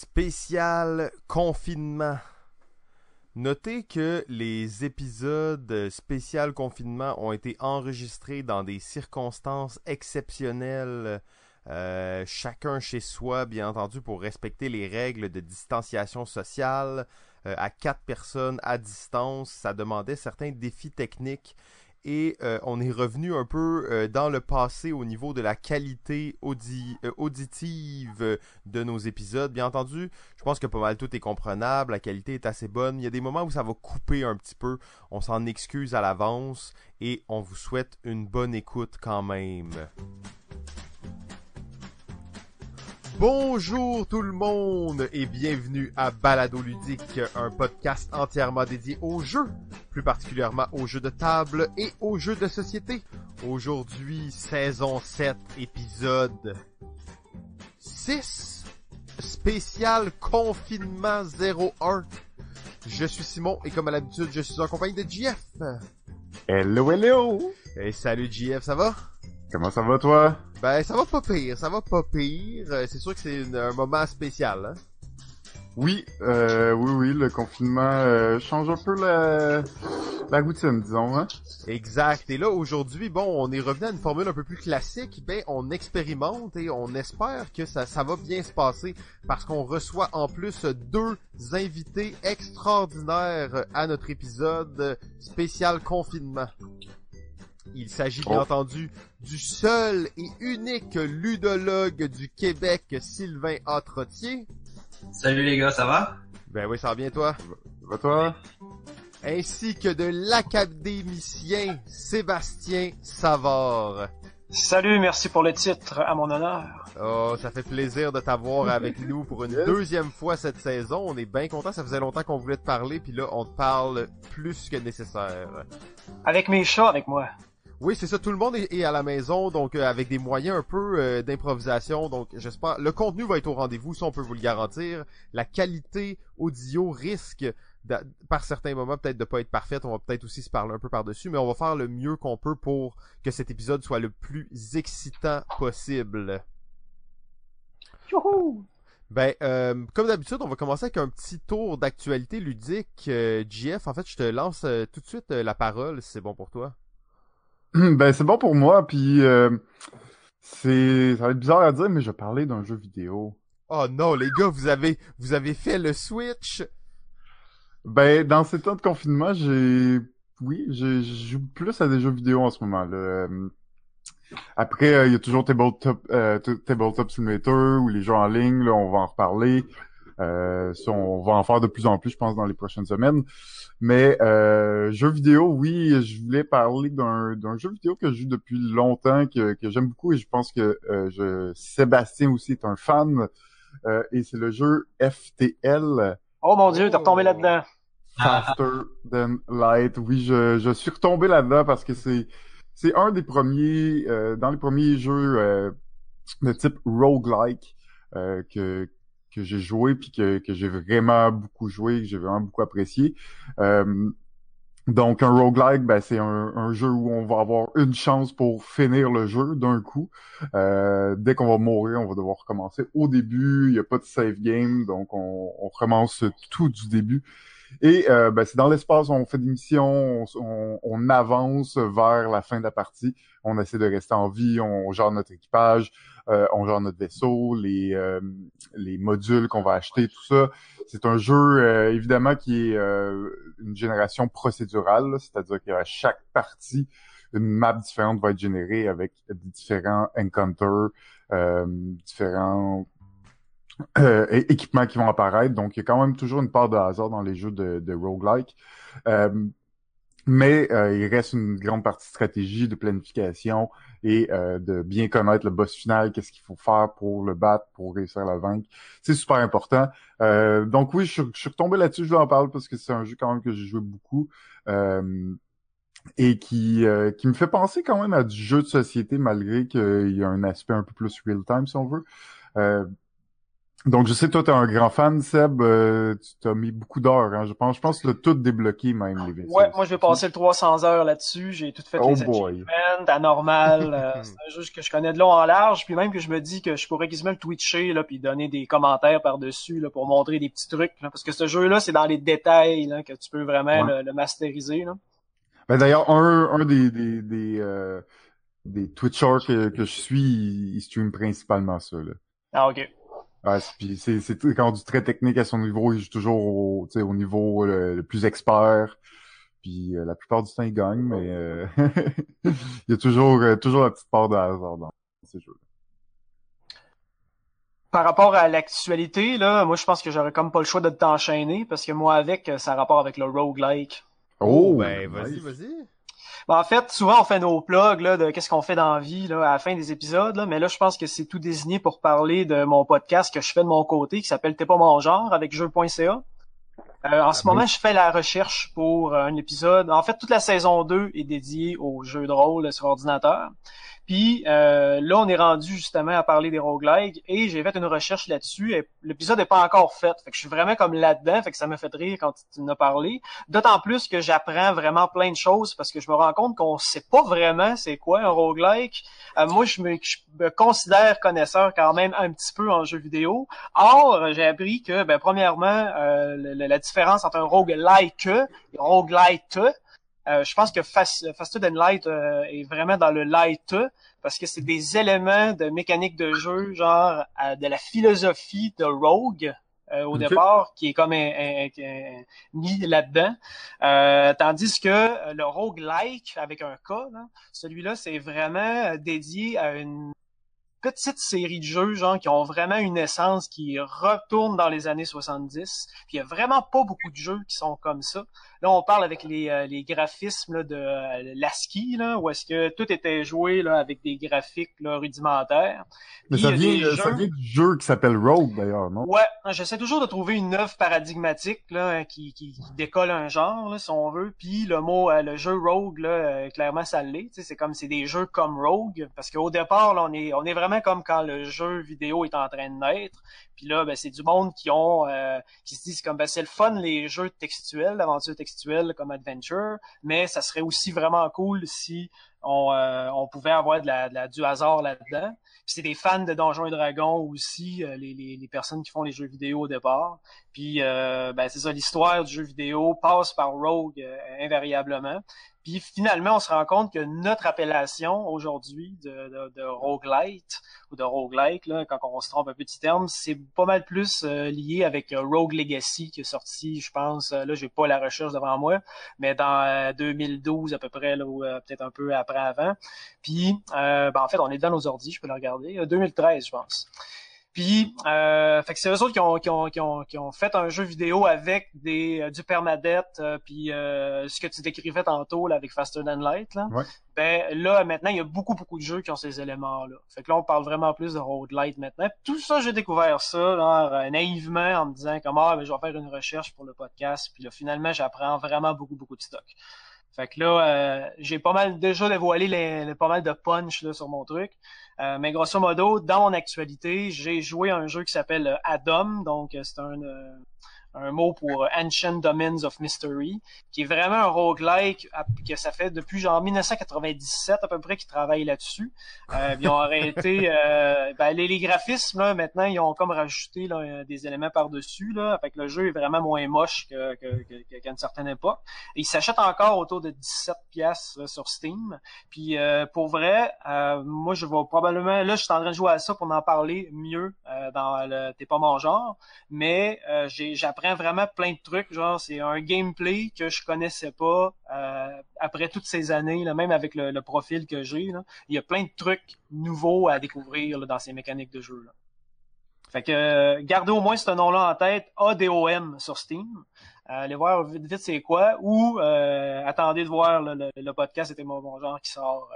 Spécial confinement. Notez que les épisodes spécial confinement ont été enregistrés dans des circonstances exceptionnelles, euh, chacun chez soi, bien entendu, pour respecter les règles de distanciation sociale. Euh, à quatre personnes à distance, ça demandait certains défis techniques et euh, on est revenu un peu euh, dans le passé au niveau de la qualité euh, auditive de nos épisodes. Bien entendu, je pense que pas mal tout est comprenable, la qualité est assez bonne. Il y a des moments où ça va couper un petit peu, on s'en excuse à l'avance et on vous souhaite une bonne écoute quand même. Bonjour tout le monde et bienvenue à Balado Ludique, un podcast entièrement dédié aux jeux, plus particulièrement aux jeux de table et aux jeux de société. Aujourd'hui, saison 7, épisode 6, spécial confinement 01. Je suis Simon et comme à l'habitude, je suis en compagnie de JF. Hello, hello! Et salut JF, ça va? Comment ça va toi? Ben ça va pas pire, ça va pas pire. Euh, c'est sûr que c'est un moment spécial. Hein? Oui, euh, oui, oui, le confinement euh, change un peu la, la routine, disons. Hein? Exact. Et là aujourd'hui, bon, on est revenu à une formule un peu plus classique. Ben, on expérimente et on espère que ça, ça va bien se passer parce qu'on reçoit en plus deux invités extraordinaires à notre épisode spécial confinement. Il s'agit bien oh. entendu du seul et unique ludologue du Québec, Sylvain Atrotier. Salut les gars, ça va? Ben oui, ça va bien toi? Va toi? Ainsi que de l'académicien Sébastien Savard. Salut, merci pour le titre à mon honneur. Oh, ça fait plaisir de t'avoir avec nous pour une deuxième fois cette saison. On est bien content, ça faisait longtemps qu'on voulait te parler, puis là on te parle plus que nécessaire. Avec mes chats avec moi. Oui, c'est ça. Tout le monde est, à la maison, donc euh, avec des moyens un peu euh, d'improvisation. Donc, j'espère. Le contenu va être au rendez-vous, ça on peut vous le garantir. La qualité audio risque, par certains moments, peut-être de pas être parfaite. On va peut-être aussi se parler un peu par-dessus, mais on va faire le mieux qu'on peut pour que cet épisode soit le plus excitant possible. Youhou! Ben, euh, comme d'habitude, on va commencer avec un petit tour d'actualité ludique. JF, en fait, je te lance tout de suite la parole, si c'est bon pour toi. Ben, c'est bon pour moi, puis euh, c'est... Ça va être bizarre à dire, mais je parler d'un jeu vidéo. Oh non, les gars, vous avez, vous avez fait le Switch? Ben, dans ces temps de confinement, j'ai... Oui, je joue plus à des jeux vidéo en ce moment. Là. Euh, après, euh, il y a toujours Tabletop, euh, Tabletop Simulator ou les jeux en ligne, là, on va en reparler. Euh, on va en faire de plus en plus, je pense, dans les prochaines semaines. Mais euh, jeux vidéo, oui, je voulais parler d'un, jeu vidéo que je joue depuis longtemps, que, que j'aime beaucoup, et je pense que euh, je, Sébastien aussi est un fan. Euh, et c'est le jeu FTL. Oh mon dieu, t'es retombé là-dedans. Faster than light. Oui, je, je suis retombé là-dedans parce que c'est c'est un des premiers euh, dans les premiers jeux de type roguelike que que j'ai joué puis que, que j'ai vraiment beaucoup joué, que j'ai vraiment beaucoup apprécié. Euh, donc un roguelike, ben, c'est un, un, jeu où on va avoir une chance pour finir le jeu d'un coup. Euh, dès qu'on va mourir, on va devoir recommencer au début. Il n'y a pas de save game, donc on, on recommence tout du début. Et euh, ben, c'est dans l'espace, on fait des missions, on, on, avance vers la fin de la partie. On essaie de rester en vie, on gère notre équipage, euh, on gère notre vaisseau, les, euh, les modules qu'on va acheter, tout ça. C'est un jeu euh, évidemment qui est une génération procédurale, c'est-à-dire qu'à chaque partie, une map différente va être générée avec différents encounters, différents équipements qui vont apparaître. Donc, il y a quand même toujours une part de hasard dans les jeux de, de roguelike. mais il reste une grande partie de stratégie, de planification, et euh, de bien connaître le boss final, qu'est-ce qu'il faut faire pour le battre, pour réussir à la vaincre. C'est super important. Euh, donc oui, je, suis retombé là-dessus, je vais en parler parce que c'est un jeu quand même que j'ai joué beaucoup. Euh, et qui qui me fait penser quand même à du jeu de société malgré qu'il y a un aspect un peu plus real time si on veut. Donc, je sais toi, t'es un grand fan, Seb. Euh, tu t'as mis beaucoup d'heures, hein. Je pense, je pense que tu as tout débloqué, même, les vaisseaux. Ouais, moi, je vais passer le 300 heures là-dessus. J'ai tout fait Oh les boy. achievements, anormal. euh, c'est un jeu que je connais de long en large. Puis même que je me dis que je pourrais quasiment le twitcher, là, puis donner des commentaires par-dessus, là, pour montrer des petits trucs, là. Parce que ce jeu-là, c'est dans les détails, là, que tu peux vraiment Ouais. le, le masteriser, là. Ben, d'ailleurs, un, un des, des, des, euh, des Twitchers que, que je suis, il stream principalement ça, là. Ah, ok. Ouais, c'est- puis c'est, c'est tout- rendu très technique à son niveau, il joue toujours au, niveau le, le plus expert. Puis euh, la plupart du temps, il gagne, mais euh, il y a toujours, euh, toujours la petite part de hasard dans ces jeux. Par rapport à l'actualité, là, moi, je pense que j'aurais comme pas le choix de t'enchaîner, parce que moi, avec, ça a rapport avec le roguelike. Oh, ben, vas-y, vas-y. Ben, en fait, souvent on fait nos plugs là, de qu'est-ce qu'on fait dans la vie là, à la fin des épisodes, là, mais là je pense que c'est tout désigné pour parler de mon podcast que je fais de mon côté qui s'appelle T'es pas mon genre avec jeu.ca. Euh, en ce Ah, moment, je fais la recherche pour euh, un épisode. En fait, toute la saison 2 est dédiée aux jeux de rôle sur ordinateur. Puis euh, là, on est rendu justement à parler des roguelikes et j'ai fait une recherche là-dessus. et L'épisode n'est pas encore fait. Fait que je suis vraiment comme là-dedans. Fait que ça m'a fait rire quand tu en as parlé. D'autant plus que j'apprends vraiment plein de choses parce que je me rends compte qu'on sait pas vraiment c'est quoi un roguelike. Euh, moi, je me, je me considère connaisseur quand même un petit peu en jeu vidéo. Or, j'ai appris que, ben, premièrement, euh, le- la différence entre un roguelike et un roguelite, euh, je pense que Fast, Faster Than Light euh, est vraiment dans le light parce que c'est des éléments de mécanique de jeu, genre euh, de la philosophie de Rogue euh, au départ, qui est comme un- un- un- mis là-dedans. Euh, tandis que le roguelike, avec un K, là, celui-là, c'est vraiment dédié à une petite série de jeux genre qui ont vraiment une essence qui retourne dans les années 70. Puis il y a vraiment pas beaucoup de jeux qui sont comme ça. Là, on parle avec les, euh, les graphismes là, de euh, l'ASCII, là, où est-ce que tout était joué là, avec des graphiques là, rudimentaires. Mais Puis ça vient, ça vient du jeu qui s'appelle Rogue, d'ailleurs, non? Ouais, j'essaie toujours de trouver une œuvre paradigmatique là, qui, qui, qui décolle un genre, là, si on veut. Puis le mot, euh, le jeu Rogue, là, clairement, ça l'est. C'est comme c'est des jeux comme Rogue, parce qu'au départ, là, on est on est vraiment comme quand le jeu vidéo est en train de naître. Puis là, ben, c'est du monde qui ont euh, qui se disent comme ben, c'est le fun les jeux textuels, l'aventure textuelle comme Adventure, mais ça serait aussi vraiment cool si on, euh, on pouvait avoir de la, du hasard là-dedans. Puis c'est des fans de Donjons et Dragons aussi, euh, les, les, les personnes qui font les jeux vidéo au départ. Puis euh, ben, c'est ça, l'histoire du jeu vidéo passe par Rogue euh, invariablement. Puis finalement, on se rend compte que notre appellation aujourd'hui de, de, de roguelite ou de roguelike, là, quand on se trompe un petit terme, c'est pas mal plus euh, lié avec euh, Rogue Legacy qui est sorti, je pense, euh, là j'ai pas la recherche devant moi, mais dans euh, 2012 à peu près, là, ou peut-être un peu après avant. Puis ben, en fait, on est dans nos ordi, je peux le regarder, euh, 2013 je pense. Puis, euh, fait que c'est eux autres qui ont, qui, ont, qui, ont, qui ont fait un jeu vidéo avec des, euh, du permadeath, euh, puis euh, ce que tu décrivais tantôt là, avec Faster Than Light. Là. Ouais. Ben là, maintenant, il y a beaucoup, beaucoup de jeux qui ont ces éléments-là. Fait que là, on parle vraiment plus de roguelite maintenant. Tout ça, j'ai découvert ça genre, naïvement en me disant comme ah, ben, je vais faire une recherche pour le podcast. Puis là, finalement, j'apprends vraiment beaucoup, beaucoup de stock. Fait que là, euh, j'ai pas mal déjà dévoilé les, les- pas mal de punch là, sur mon truc. Euh, mais grosso modo, dans mon actualité, j'ai joué à un jeu qui s'appelle euh, Adam, donc euh, c'est un, euh, un mot pour euh, Ancient Domains of Mystery, qui est vraiment un roguelike que ça fait depuis genre 1997 à peu près qu'ils travaillent là-dessus. Euh, ils ont arrêté euh, ben, les, les graphismes là, maintenant ils ont comme rajouté là, des éléments par-dessus là, fait que le jeu est vraiment moins moche que, que, qu'à une certaine époque. Et il s'achète encore autour de 17 pièces sur Steam. Puis euh, pour vrai, moi je vais probablement là je suis en train de jouer à ça pour en parler mieux dans le t'es pas mon genre, mais j'ai- j'apprends vraiment plein de trucs. Genre c'est un gameplay que je connaissais pas euh, après toutes ces années, là, même avec le, profil que j'ai. Il y a plein de trucs nouveaux à découvrir dans ces mécaniques de jeu. Là. Fait que gardez au moins ce nom-là en tête, ADOM sur Steam. Euh, allez voir vite c'est quoi, ou euh, attendez de voir le, podcast C'était mon bon genre qui sort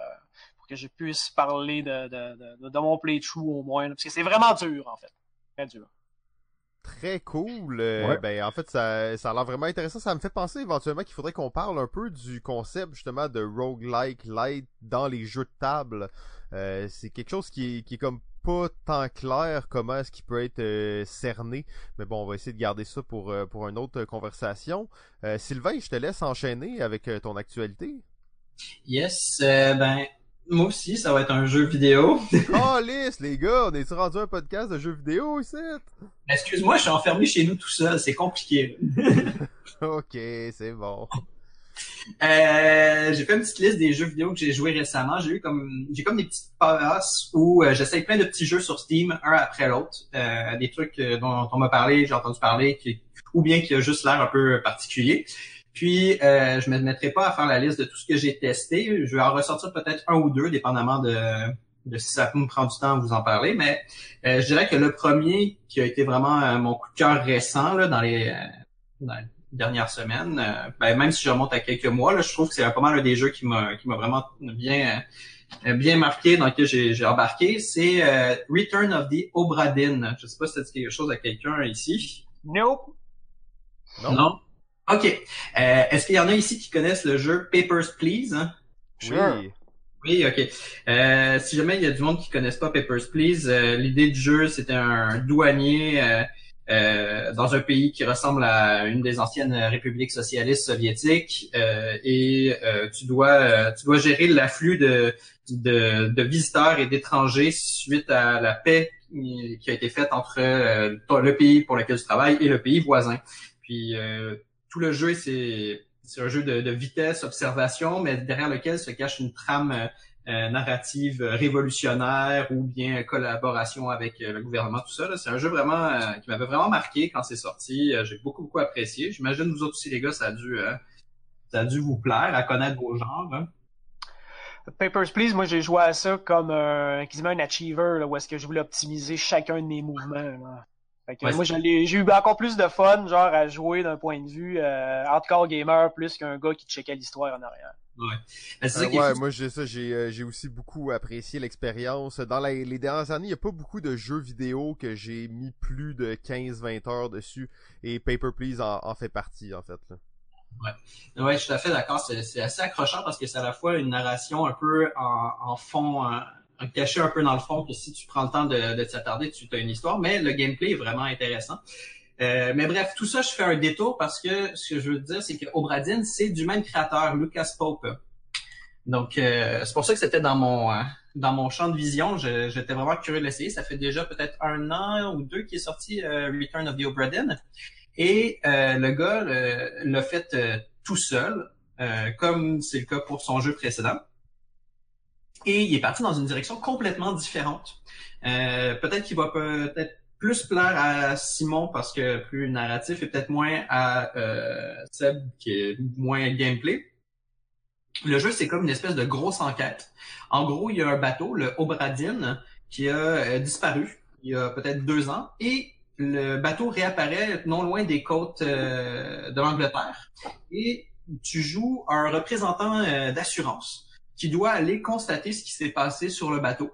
pour que je puisse parler de, de, de, mon playthrough au moins. parce que c'est vraiment dur en fait. Très dur. Très cool. Euh, Ouais. Ben en fait ça, ça a l'air vraiment intéressant. Ça me fait penser éventuellement qu'il faudrait qu'on parle un peu du concept justement de roguelike light dans les jeux de table. Euh, c'est quelque chose qui est, qui est comme pas tant clair comment est-ce qu'il peut être cerné. Mais bon, on va essayer de garder ça pour, pour une autre conversation. Sylvain, je te laisse enchaîner avec ton actualité. Yes, ben moi aussi, ça va être un jeu vidéo. oh, lisse, les gars, on est-tu rendu un podcast de jeux vidéo ici? Excuse-moi, je suis enfermé chez nous tout seul, c'est compliqué. ok, c'est bon. Euh, j'ai fait une petite liste des jeux vidéo que j'ai joué récemment. J'ai eu comme j'ai comme des petites passes où euh, j'essaye plein de petits jeux sur Steam, un après l'autre. Euh, des trucs euh, dont on m'a parlé, j'ai entendu parler, qui, ou bien qui a juste l'air un peu particulier. Puis, euh, je ne me mettrai pas à faire la liste de tout ce que j'ai testé. Je vais en ressortir peut-être un ou deux, dépendamment de, de si ça me prend du temps à vous en parler. Mais euh, je dirais que le premier qui a été vraiment euh, mon coup de cœur récent là, dans, les, dans les dernières semaines, ben, même si je remonte à quelques mois, là, je trouve que c'est pas mal un des jeux qui m'a qui m'a vraiment bien bien marqué dans lequel j'ai embarqué. C'est Return of the Obra Dinn. Je sais pas si ça dit quelque chose à quelqu'un ici. Nope. Non. non? OK. Euh, Est-ce qu'il y en a ici qui connaissent le jeu Papers, Please? Hein? Oui. Oui, ok. Euh, si jamais il y a du monde qui connaisse pas Papers, Please, euh, l'idée du jeu, c'était un douanier euh, euh, dans un pays qui ressemble à une des anciennes républiques socialistes soviétiques et tu dois tu dois gérer l'afflux de, de, de visiteurs et d'étrangers suite à la paix qui a été faite entre le pays pour lequel tu travailles et le pays voisin. Puis tout le jeu, c'est un jeu de, vitesse, observation, mais derrière lequel se cache une trame euh, narrative révolutionnaire ou bien collaboration avec euh, le gouvernement, tout ça. C'est un jeu vraiment euh, qui m'avait vraiment marqué quand c'est sorti. J'ai beaucoup, beaucoup apprécié. J'imagine vous autres aussi, les gars, ça a dû, ça a dû vous plaire à connaître vos genres. Hein. Papers, Please, moi j'ai joué à ça comme un, quasiment un achiever, là, où est-ce que je voulais optimiser chacun de mes mouvements. Moi, j'ai eu encore plus de fun, genre, à jouer d'un point de vue euh, hardcore gamer plus qu'un gars qui checkait l'histoire en arrière. Ouais. Ben, ouais, moi j'ai ça, j'ai euh, j'ai aussi beaucoup apprécié l'expérience. Dans les dernières années, il n'y a pas beaucoup de jeux vidéo que j'ai mis plus de 15-20 heures dessus et Paper Please en, fait partie en fait. Là. Ouais. ouais, je suis tout à fait d'accord. C'est assez accrochant parce que c'est à la fois une narration un peu en, en fond, caché un peu dans le fond que si tu prends le temps de, de t'attarder, tu as une histoire, mais le gameplay est vraiment intéressant. Euh, mais bref, tout ça, je fais un détour parce que ce que je veux dire, c'est que Obradin, c'est du même créateur, Lucas Pope. Donc, euh, c'est pour ça que c'était dans mon euh, dans mon champ de vision. J'étais vraiment curieux de l'essayer. Ça fait déjà peut-être un an ou deux qu'il est sorti Return of the Obradin. Et le gars l'a fait tout seul, comme c'est le cas pour son jeu précédent et il est parti dans une direction complètement différente. Euh, peut-être qu'il va peut-être plus plaire à Simon parce que plus narratif et peut-être moins à euh, Seb qui est moins gameplay. Le jeu, c'est comme une espèce de grosse enquête. En gros, il y a un bateau, le Obradine, qui a euh, disparu il y a peut-être deux ans et le bateau réapparaît non loin des côtes de l'Angleterre et tu joues un représentant d'assurance qui doit aller constater ce qui s'est passé sur le bateau.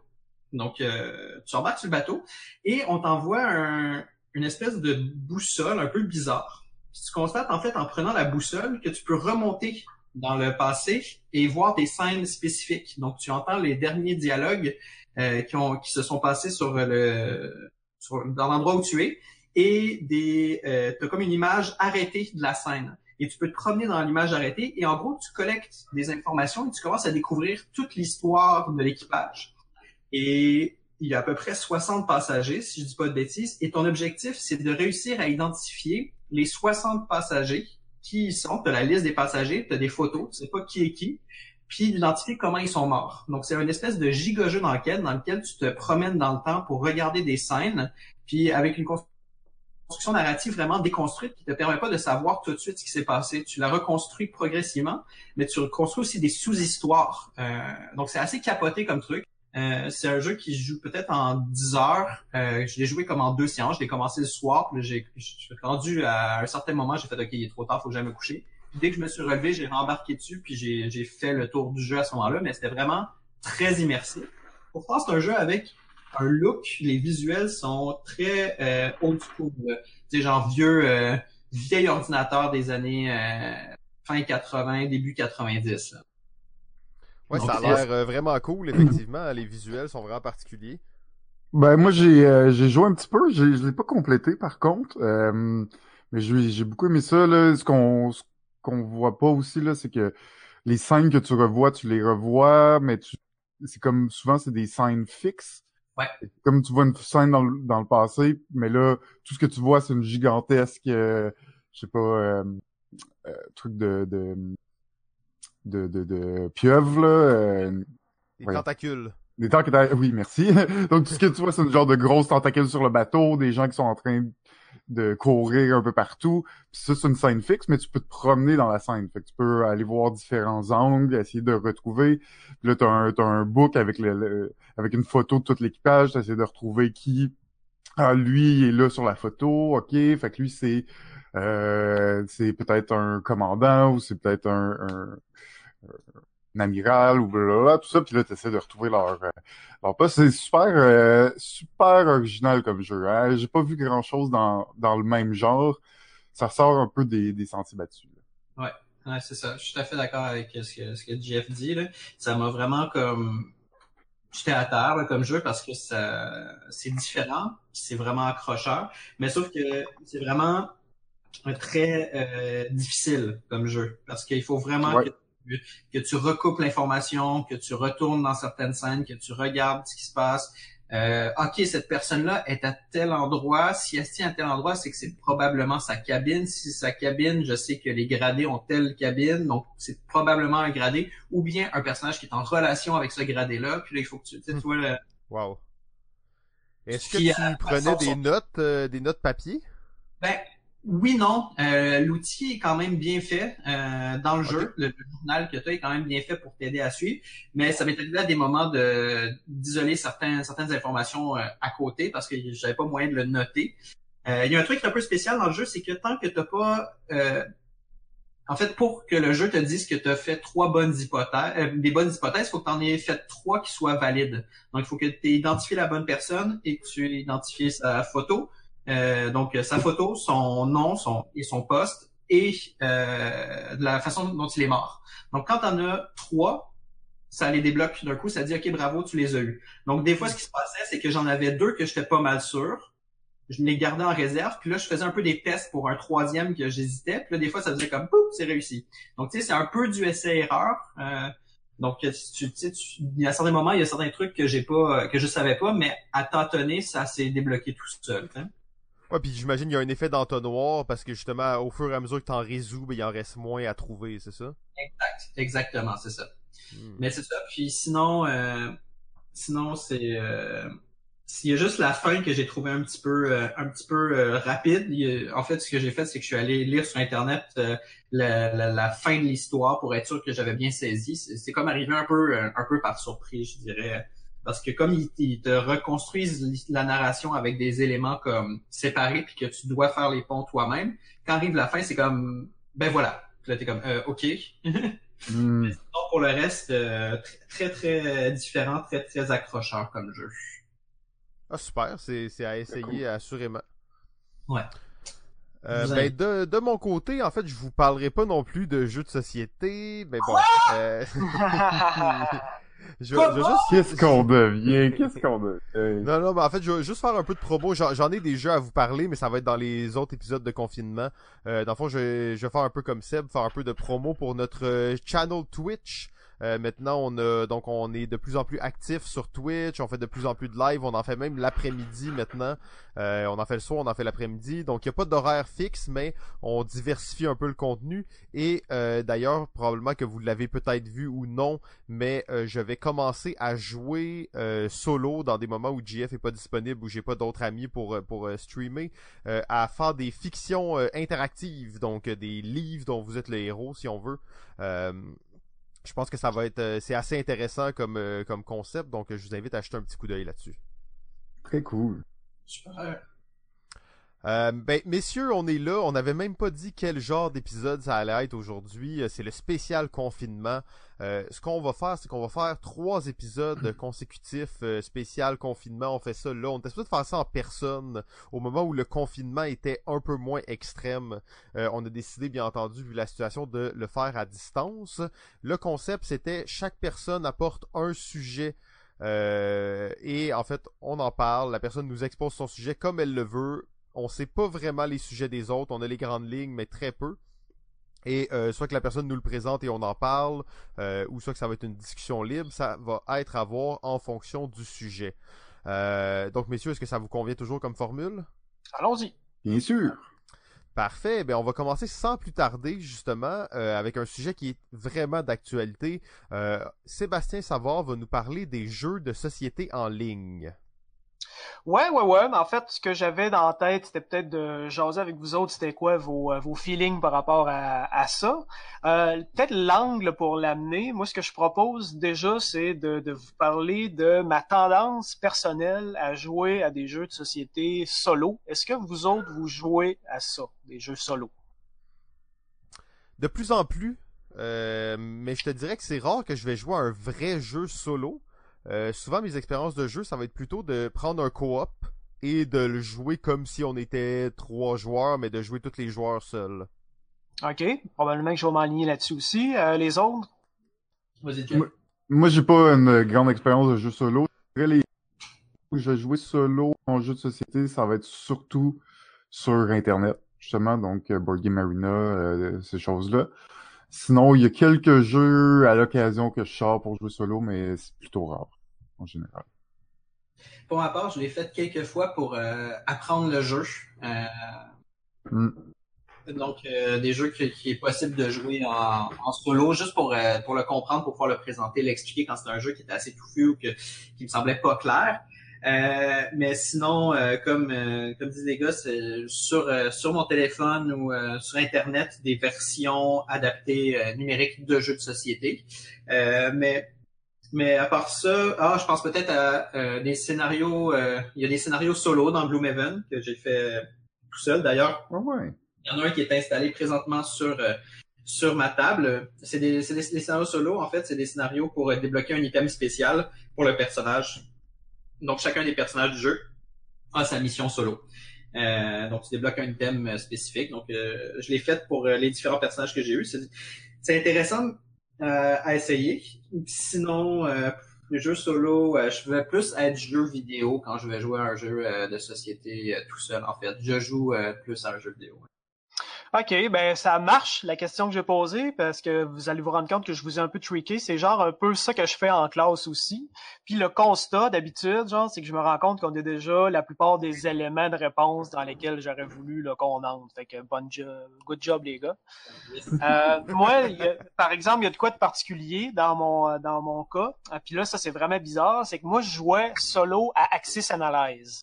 Donc, euh, tu embarques sur le bateau et on t'envoie une espèce de boussole un peu bizarre. tu constates en fait en prenant la boussole que tu peux remonter dans le passé et voir des scènes spécifiques. Donc, tu entends les derniers dialogues euh, qui, se sont passés sur dans l'endroit où tu es et des euh, as comme une image arrêtée de la scène et tu peux te promener dans l'image arrêtée et en gros, tu collectes des informations et tu commences à découvrir toute l'histoire de l'équipage. Et il y a à peu près 60 passagers, si je dis pas de bêtises, et ton objectif, c'est de réussir à identifier les 60 passagers qui sont, de la liste des passagers, tu as des photos, tu sais pas qui est qui, puis d'identifier comment ils sont morts. Donc, c'est une espèce de giga-jeu d'enquête dans lequel tu te promènes dans le temps pour regarder des scènes, puis avec une construction narrative vraiment déconstruite qui te permet pas de savoir tout de suite ce qui s'est passé. Tu la reconstruis progressivement, mais tu reconstruis aussi des sous-histoires. Euh, donc, c'est assez capoté comme truc. Euh, c'est un jeu qui se joue peut-être en 10 heures. Euh, je l'ai joué comme en deux séances. Je l'ai commencé le soir. Puis j'ai, suis rendu à un certain moment, j'ai fait OK, il est trop tard, faut j'aille me coucher. dès que je me suis relevé, j'ai rembarqué dessus, puis j'ai, j'ai fait le tour du jeu à ce moment-là, mais c'était vraiment très immersif. Pourtant, c'est un jeu avec un look, les visuels sont très euh, old school. Tu sais, genre vieux, euh, vieil ordinateur des années euh, fin 80, début 90. Là. Ouais, ça a l'air euh, vraiment cool, effectivement. les visuels sont vraiment particuliers. Ben moi j'ai euh, j'ai joué un petit peu, je l'ai pas complété par contre, euh, mais j'ai j'ai beaucoup aimé ça là. Ce qu'on ce qu'on voit pas aussi là, c'est que les scènes que tu revois, tu les revois, mais tu c'est comme souvent c'est des scènes fixes. Ouais. Comme tu vois une scène dans le, dans le passé, mais là tout ce que tu vois c'est une gigantesque, euh, je sais pas, euh, euh, truc de de de de, de pieuvre là. euh, Des tentacules. des tentacules. Oui, merci. Donc, tout ce que tu vois, c'est une genre de grosse tentacule sur le bateau, des gens qui sont en train de courir un peu partout. Puis ça, c'est une scène fixe, mais tu peux te promener dans la scène. Fait que tu peux aller voir différents angles, essayer de retrouver. Puis là, t'as un, t'as un book avec le, le- avec une photo de tout l'équipage. T'essaies de retrouver qui, ah, lui, il est là sur la photo. OK. Fait que lui, c'est, euh, c'est peut-être un commandant ou c'est peut-être un, un amiral ou blablabla, tout ça, puis là, tu essaies de retrouver leur, euh, leur poste. C'est super, euh, super original comme jeu. Hein? J'ai pas vu grand-chose dans, dans le même genre. Ça sort un peu des, des sentiers battus. là. Ouais, c'est ça. Je suis tout à fait d'accord avec ce que, ce que Jeff dit. Là. Ça m'a vraiment comme j'étais à terre là, comme jeu parce que ça c'est différent, c'est vraiment accrocheur. Mais sauf que c'est vraiment un très euh, difficile comme jeu parce qu'il faut vraiment Ouais. que, tu- que tu recoupes l'information, que tu retournes dans certaines scènes, que tu regardes ce qui se passe. Euh, ok, cette personne-là est à tel endroit. Si elle se tient à tel endroit, c'est que c'est probablement sa cabine. Si c'est sa cabine, je sais que les gradés ont telle cabine, donc c'est probablement un gradé, ou bien un personnage qui est en relation avec ce gradé-là. Puis là, il faut que tu, tu tu vois le- Wow. Est-ce que tu à prenais des son- notes, euh, des notes papier? Ben oui, non. Euh, L'outil est quand même bien fait euh, dans le jeu. Le, le journal que tu as est quand même bien fait pour t'aider à suivre. Mais ça m'est arrivé à des moments de d'isoler certaines informations euh, à côté parce que j'avais pas moyen de le noter. Euh, Il y a un truc un peu spécial dans le jeu, c'est que tant que t'as pas euh, en fait, pour que le jeu te dise que tu as fait trois bonnes hypothèses, euh, des bonnes hypothèses, il faut que tu en aies fait trois qui soient valides. Donc, il faut que tu aies identifié la bonne personne et que tu aies identifié sa photo. Euh, donc, sa photo, son nom son, et son poste et euh, de la façon dont il est mort. Donc, quand en as trois, ça les débloque d'un coup, ça dit OK, bravo, tu les as eu. Donc, des fois, ce qui se passait, c'est que j'en avais deux que j'étais pas mal sûr. Je les gardais en réserve, puis là, je faisais un peu des tests pour un troisième que j'hésitais. Puis là, des fois, ça faisait comme pouf, c'est réussi. Donc, tu sais, c'est un peu du essai-erreur. Euh, donc, tu, tu tu- il y a certains moments, il y a certains trucs que j'ai pas, que je savais pas, mais à tâtonner, ça s'est débloqué tout seul. hein. Ouais, puis j'imagine qu'il y a un effet d'entonnoir parce que justement, au fur et à mesure que t'en résous, ben, il en reste moins à trouver, c'est ça? Exact. Exactement, c'est ça. Hmm. Mais c'est ça. Puis sinon, euh, sinon c'est euh, il y a juste la fin que j'ai trouvé un petit peu euh, un petit peu euh, rapide. A- en fait, ce que j'ai fait, c'est que je suis allé lire sur internet euh, la, la, la fin de l'histoire pour être sûr que j'avais bien saisi. C'est c'est comme arrivé un peu euh, un peu par surprise, je dirais. Parce que comme ils, ils te reconstruisent la narration avec des éléments comme séparés puis que tu dois faire les ponts toi-même, quand arrive la fin, c'est comme ben voilà. Puis là t'es comme euh, ok. Hmm. Pour le reste, euh, très, très, très différent, très, très accrocheur comme jeu. Ah, super, c'est c'est à essayer, assurément. Ouais. Euh, ben, de, de mon côté, en fait, je vous parlerai pas non plus de jeux de société, mais bon. euh, je, vais- je vais juste Qu'est-ce qu'on devient? Qu'est-ce qu'on devient? Non, non, mais en fait, je vais juste faire un peu de promo. J'en ai des jeux à vous parler, mais ça va être dans les autres épisodes de confinement. Euh, dans le fond, je, vais- je vais faire un peu comme Seb, faire un peu de promo pour notre euh, channel Twitch. Euh, maintenant, on a donc on est de plus en plus actif sur Twitch. On fait de plus en plus de live. On en fait même l'après-midi maintenant. Euh, on en fait le soir, on en fait l'après-midi. Donc, il n'y a pas d'horaire fixe, mais on diversifie un peu le contenu. Et euh, d'ailleurs, probablement que vous l'avez peut-être vu ou non, mais euh, je vais commencer à jouer euh, solo dans des moments où GF est pas disponible, où j'ai pas d'autres amis pour pour streamer, à faire des fictions interactives, donc des livres dont vous êtes le héros si on veut. Je pense que ça va être euh, c'est assez intéressant comme euh, comme concept, donc euh, je vous invite à jeter un petit coup d'œil là-dessus. Très cool. Super. Euh, ben, messieurs, on est là. On n'avait même pas dit quel genre d'épisode ça allait être aujourd'hui. Euh, C'est le spécial confinement. Euh, ce qu'on va faire, c'est qu'on va faire trois épisodes consécutifs euh, spécial confinement. On fait ça là. On était supposé de faire ça en personne au moment où le confinement était un peu moins extrême. Euh, on a décidé, bien entendu, vu la situation, de le faire à distance. Le concept, c'était chaque personne apporte un sujet Euh, et en fait, on en parle, la personne nous expose son sujet comme elle le veut. On sait pas vraiment les sujets des autres, on a les grandes lignes, mais très peu. Et euh, soit que la personne nous le présente et on en parle, euh, ou soit que ça va être une discussion libre, ça va être à voir en fonction du sujet. Euh, donc, messieurs, est-ce que ça vous convient toujours comme formule? Allons-y. Bien sûr. Parfait. Ben, on va commencer sans plus tarder, justement, euh, avec un sujet qui est vraiment d'actualité. Euh, Sébastien Savard va nous parler des jeux de société en ligne. Ouais, ouais, ouais. Mais en fait, ce que j'avais dans la tête, c'était peut-être de jaser avec vous autres, c'était quoi vos, euh, vos feelings par rapport à, à ça. Euh, peut-être l'angle pour l'amener. Moi, ce que je propose déjà, c'est de, de vous parler de ma tendance personnelle à jouer à des jeux de société solo. Est-ce que vous autres, vous jouez à ça, des jeux solo? De plus en plus, euh, mais je te dirais que c'est rare que je vais jouer à un vrai jeu solo. Euh, souvent, mes expériences de jeu, ça va être plutôt de prendre un co-op et de le jouer comme si on était trois joueurs, mais de jouer tous les joueurs seuls. OK. Probablement que je vais m'aligner là-dessus aussi. Euh, les autres? Vas-y, Moi, moi, j'ai pas une grande expérience de jeu solo. Les où je vais jouer solo en jeu de société, ça va être surtout sur Internet, justement, donc euh, Board Game Arena, euh, ces choses-là. Sinon, il y a quelques jeux à l'occasion que je sors pour jouer solo, mais c'est plutôt rare, en général. Pour ma part, je l'ai fait quelques fois pour euh, apprendre le jeu. Euh, Mm. donc, euh, des jeux qui, qui est possible de jouer en, en solo, juste pour, euh, pour le comprendre, pour pouvoir le présenter, l'expliquer quand c'est un jeu qui était assez touffu ou que, qui me semblait pas clair. Euh, mais sinon, euh, comme euh, comme disent les gars, sur euh, sur mon téléphone ou euh, sur internet des versions adaptées euh, numériques de jeux de société. Euh, mais mais à part ça, ah, je pense peut-être à euh, des scénarios. euh, il y a des scénarios solo dans Gloomhaven que j'ai fait tout seul. D'ailleurs, Ah ouais. il y en a un qui est installé présentement sur euh, sur ma table. C'est des, c'est des, des scénarios solo, en fait, c'est des scénarios pour euh, débloquer un item spécial pour le personnage. Donc, chacun des personnages du jeu a sa mission solo. Euh, donc, tu débloques un item euh, spécifique. Donc, euh, je l'ai fait pour les différents personnages que j'ai eus. C'est, c'est intéressant à essayer. Sinon, euh, les jeux solo, euh, je vais plus être jeu vidéo quand je vais jouer à un jeu euh, de société euh, tout seul, en fait. Je joue euh, plus à un jeu vidéo. OK, ben ça marche, la question que j'ai posée, parce que vous allez vous rendre compte que je vous ai un peu trické. C'est genre un peu ça que je fais en classe aussi. Puis le constat d'habitude, genre, c'est que je me rends compte qu'on a déjà la plupart des éléments de réponse dans lesquels j'aurais voulu qu'on entre. Fait que bonne job, good job les gars. Euh, moi, a- par exemple, il y a de quoi de particulier dans mon euh, dans mon cas. Ah, Puis là, ça c'est vraiment bizarre, c'est que moi je jouais solo à Axis Analyze.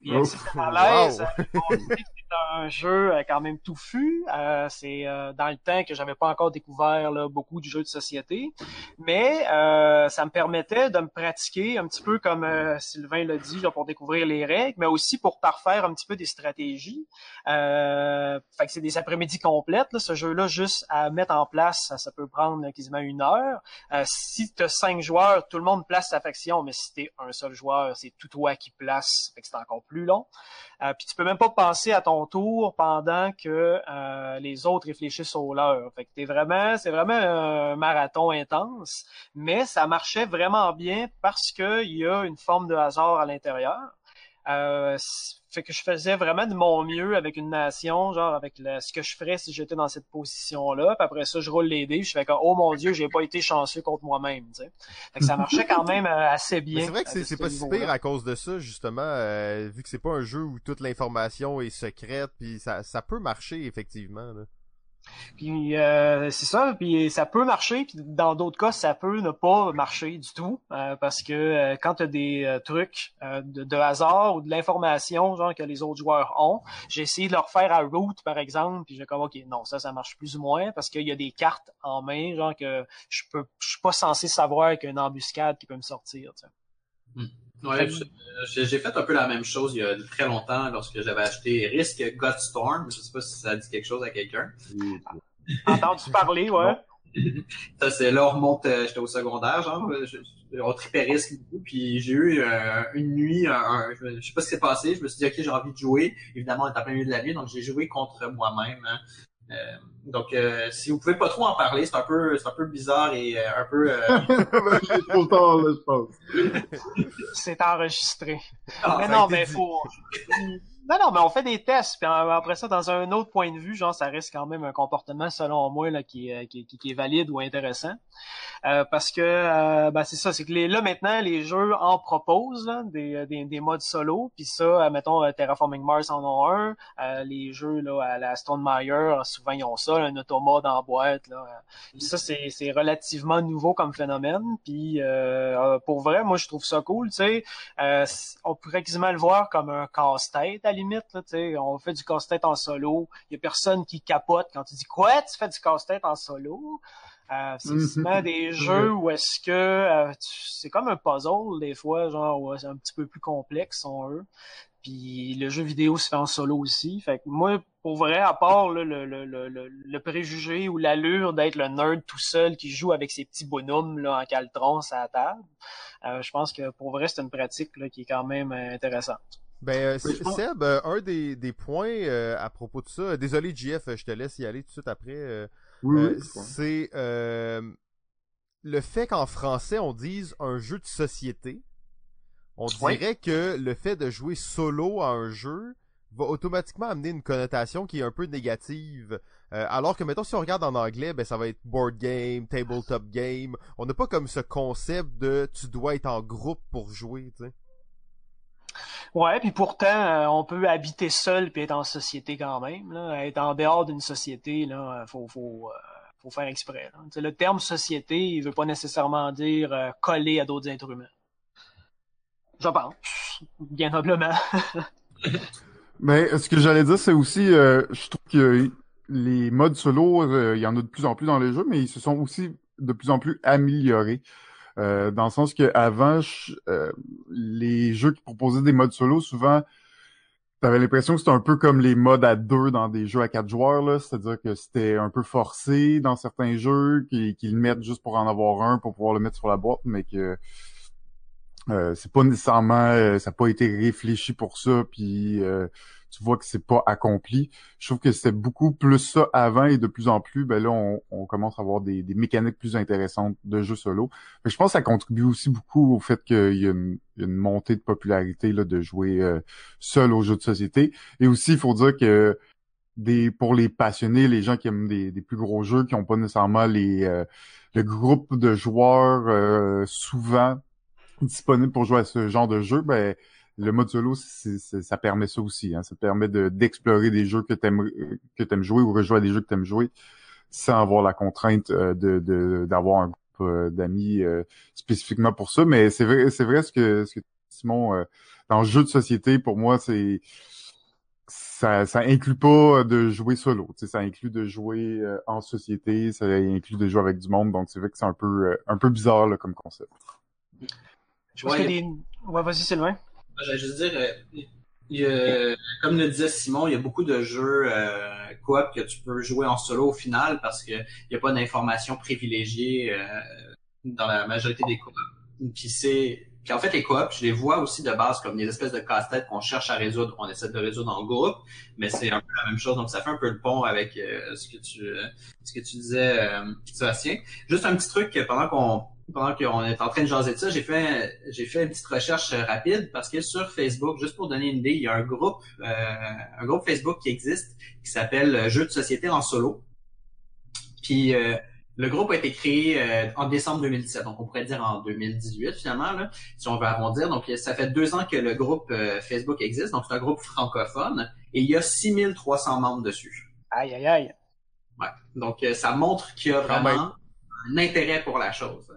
Puis Oh, Axis Analyze, wow. un jeu euh, quand même touffu. Euh, c'est euh, dans le temps que j'avais pas encore découvert là, beaucoup de jeux de société, mais euh, ça me permettait de me pratiquer un petit peu comme euh, Sylvain l'a dit, là, pour découvrir les règles, mais aussi pour parfaire un petit peu des stratégies. Euh, fait que c'est des après-midi complètes. Là, ce jeu-là, juste à mettre en place, ça, peut prendre quasiment une heure. Si tu as cinq joueurs, tout le monde place sa faction, mais si t'es un seul joueur, c'est tout toi qui place. Fait que c'est encore plus long. Puis tu peux même pas penser à ton pendant que euh, les autres réfléchissent au leur. C'est vraiment un marathon intense, mais ça marchait vraiment bien parce que il y a une forme de hasard à l'intérieur. Euh, fait que je faisais vraiment de mon mieux avec une nation, genre avec le- ce que je ferais si j'étais dans cette position-là. Puis après ça, je roule les dés, je fais comme oh mon dieu, j'ai pas été chanceux contre moi-même. tu sais. Fait que ça marchait quand même euh, assez bien. C'est vrai que c'est pas si pire à cause de ça, justement, euh, vu que c'est pas un jeu où toute l'information est secrète, puis ça, ça peut marcher, effectivement. Là. Puis euh, c'est ça, puis ça peut marcher, puis dans d'autres cas, ça peut ne pas marcher du tout, euh, parce que euh, quand tu as des euh, trucs euh, de, de hasard ou de l'information, genre que les autres joueurs ont, j'ai essayé de leur faire à route, par exemple, puis j'ai comme ok, non, ça, ça marche plus ou moins, parce qu'il y a des cartes en main, genre que je peux, je suis pas censé savoir qu'il y a une embuscade qui peut me sortir. tu sais. Ouais, j'ai fait un peu la même chose il y a très longtemps lorsque j'avais acheté Risk Godstorm. Je sais pas si ça dit quelque chose à quelqu'un. Entendu parler, ouais. Ça, c'est là, on remonte, euh, j'étais au secondaire, genre, euh, je, je- on tripait Risk beaucoup, puis j'ai eu euh, une nuit, un, un- je, je sais pas ce qui s'est passé, je me suis dit, ok, j'ai envie de jouer. Évidemment, on est en plein milieu de la nuit, donc j'ai joué contre moi-même. hein. Euh, donc, euh, si vous pouvez pas trop en parler, c'est un peu, c'est un peu bizarre et euh, un peu. J'ai trop tard, là, je pense. C'est enregistré. Ah, mais non, mais dit. faut. Non, non, mais on fait des tests, puis après ça, dans un autre point de vue, genre, ça reste quand même un comportement, selon moi, là, qui, est- qui, est- qui est valide ou intéressant. Euh, parce que, euh, ben, c'est ça, c'est que les, là, maintenant, les jeux en proposent, là, des, des, des modes solo, puis ça, euh, mettons, euh, Terraforming Mars en ont un, euh, les jeux, là, à la Stone Meyer, souvent, ils ont ça, un automode en boîte, là. Puis ça, c'est, c'est relativement nouveau comme phénomène, puis euh, euh, pour vrai, moi, je trouve ça cool, tu sais, euh, on pourrait quasiment le voir comme un casse-tête à limite. Là, on fait du casse-tête en solo. Il y a personne qui capote quand tu dis quoi, tu fais du casse-tête en solo? Euh, c'est Mhm. souvent des jeux où est-ce que euh, c'est comme un puzzle des fois, genre ouais, c'est un petit peu plus complexe sont eux. Puis le jeu vidéo se fait en solo aussi. Fait que moi, pour vrai, à part là, le, le, le, le, préjugé ou l'allure d'être le nerd tout seul qui joue avec ses petits bonhommes là, en caltron à la table, euh, je pense que pour vrai, c'est une pratique là, qui est quand même intéressante. Ben, euh, Oui, Seb, euh, un des, des points euh, à propos de ça, désolé JF, je te laisse y aller tout de suite après, Oui, oui. c'est le fait qu'en français on dise un jeu de société. On dirait que le fait de jouer solo à un jeu va automatiquement amener une connotation qui est un peu négative. Euh, alors que mettons si on regarde en anglais, ben ça va être board game, tabletop game. On n'a pas comme ce concept de tu dois être en groupe pour jouer, tu sais. Ouais, puis pourtant, euh, on peut habiter seul puis être en société quand même. Être en dehors d'une société, là, euh, faut, faut, euh, faut faire exprès. Le terme société, il veut pas nécessairement dire coller à d'autres êtres humains. Je pense, bien noblement. Mais ce que j'allais dire, c'est aussi, je trouve que les modes solo, il y en a de plus en plus dans les jeux, mais ils se sont aussi de plus en plus améliorés. Euh, dans le sens que avant, je- euh, les jeux qui proposaient des modes solo, souvent, t'avais l'impression que c'était un peu comme les modes à deux dans des jeux à quatre joueurs, là. C'est-à-dire que c'était un peu forcé dans certains jeux, qu'ils le mettent juste pour en avoir un, pour pouvoir le mettre sur la boîte, mais que euh, c'est pas nécessairement, euh, ça n'a pas été réfléchi pour ça, puis euh, tu vois que c'est pas accompli. Je trouve que c'était beaucoup plus ça avant et de plus en plus, ben là, on, on commence à avoir des, des mécaniques plus intéressantes de jeux solo. Mais je pense que ça contribue aussi beaucoup au fait qu'il y a une, une montée de popularité là, de jouer euh, seul aux jeux de société. Et aussi, il faut dire que des pour les passionnés, les gens qui aiment des, des plus gros jeux, qui n'ont pas nécessairement les euh, le groupe de joueurs euh, souvent disponible pour jouer à ce genre de jeu, ben le mode solo, c'est- c'est- ça permet ça aussi. Hein. Ça te permet de d'explorer des jeux que t'aimes que t'aimes jouer ou rejouer à des jeux que t'aimes jouer sans avoir la contrainte euh, de de- d'avoir un groupe euh, d'amis euh, spécifiquement pour ça. Mais c'est vrai, c'est vrai ce que ce que Simon euh, dans le jeu de société pour moi c'est ça, ça inclut pas de jouer solo, tu sais, ça inclut de jouer euh, en société, ça inclut de jouer avec du monde, donc c'est vrai que c'est un peu euh, un peu bizarre là, comme concept. Je pense Ouais, que des... Ouais, vas-y, Sylvain. J'allais juste dire, euh, il y a- comme le disait Simon, il y a beaucoup de jeux euh, coop que tu peux jouer en solo au final parce que il n'y a pas d'informations privilégiées euh, dans la majorité des coops. Puis c'est en fait les coops, je les vois aussi de base comme des espèces de casse-tête qu'on cherche à résoudre, on essaie de résoudre en groupe, mais c'est un peu la même chose. Donc ça fait un peu le pont avec euh, ce que tu ce que tu disais, euh, Sébastien. Juste un petit truc pendant qu'on pendant qu'on est en train de jaser de ça, j'ai fait j'ai fait une petite recherche euh, rapide parce que sur Facebook, juste pour donner une idée, il y a un groupe euh, un groupe Facebook qui existe qui s'appelle euh, Jeux de société en solo. Puis euh, le groupe a été créé euh, en décembre 2017, donc on pourrait dire en 2018 finalement, là, si on veut arrondir. Donc ça fait deux ans que le groupe euh, Facebook existe, donc c'est un groupe francophone et il y a 6300 membres dessus. Aïe, aïe, aïe. Ouais. Donc euh, ça montre qu'il y a vraiment un intérêt pour la chose.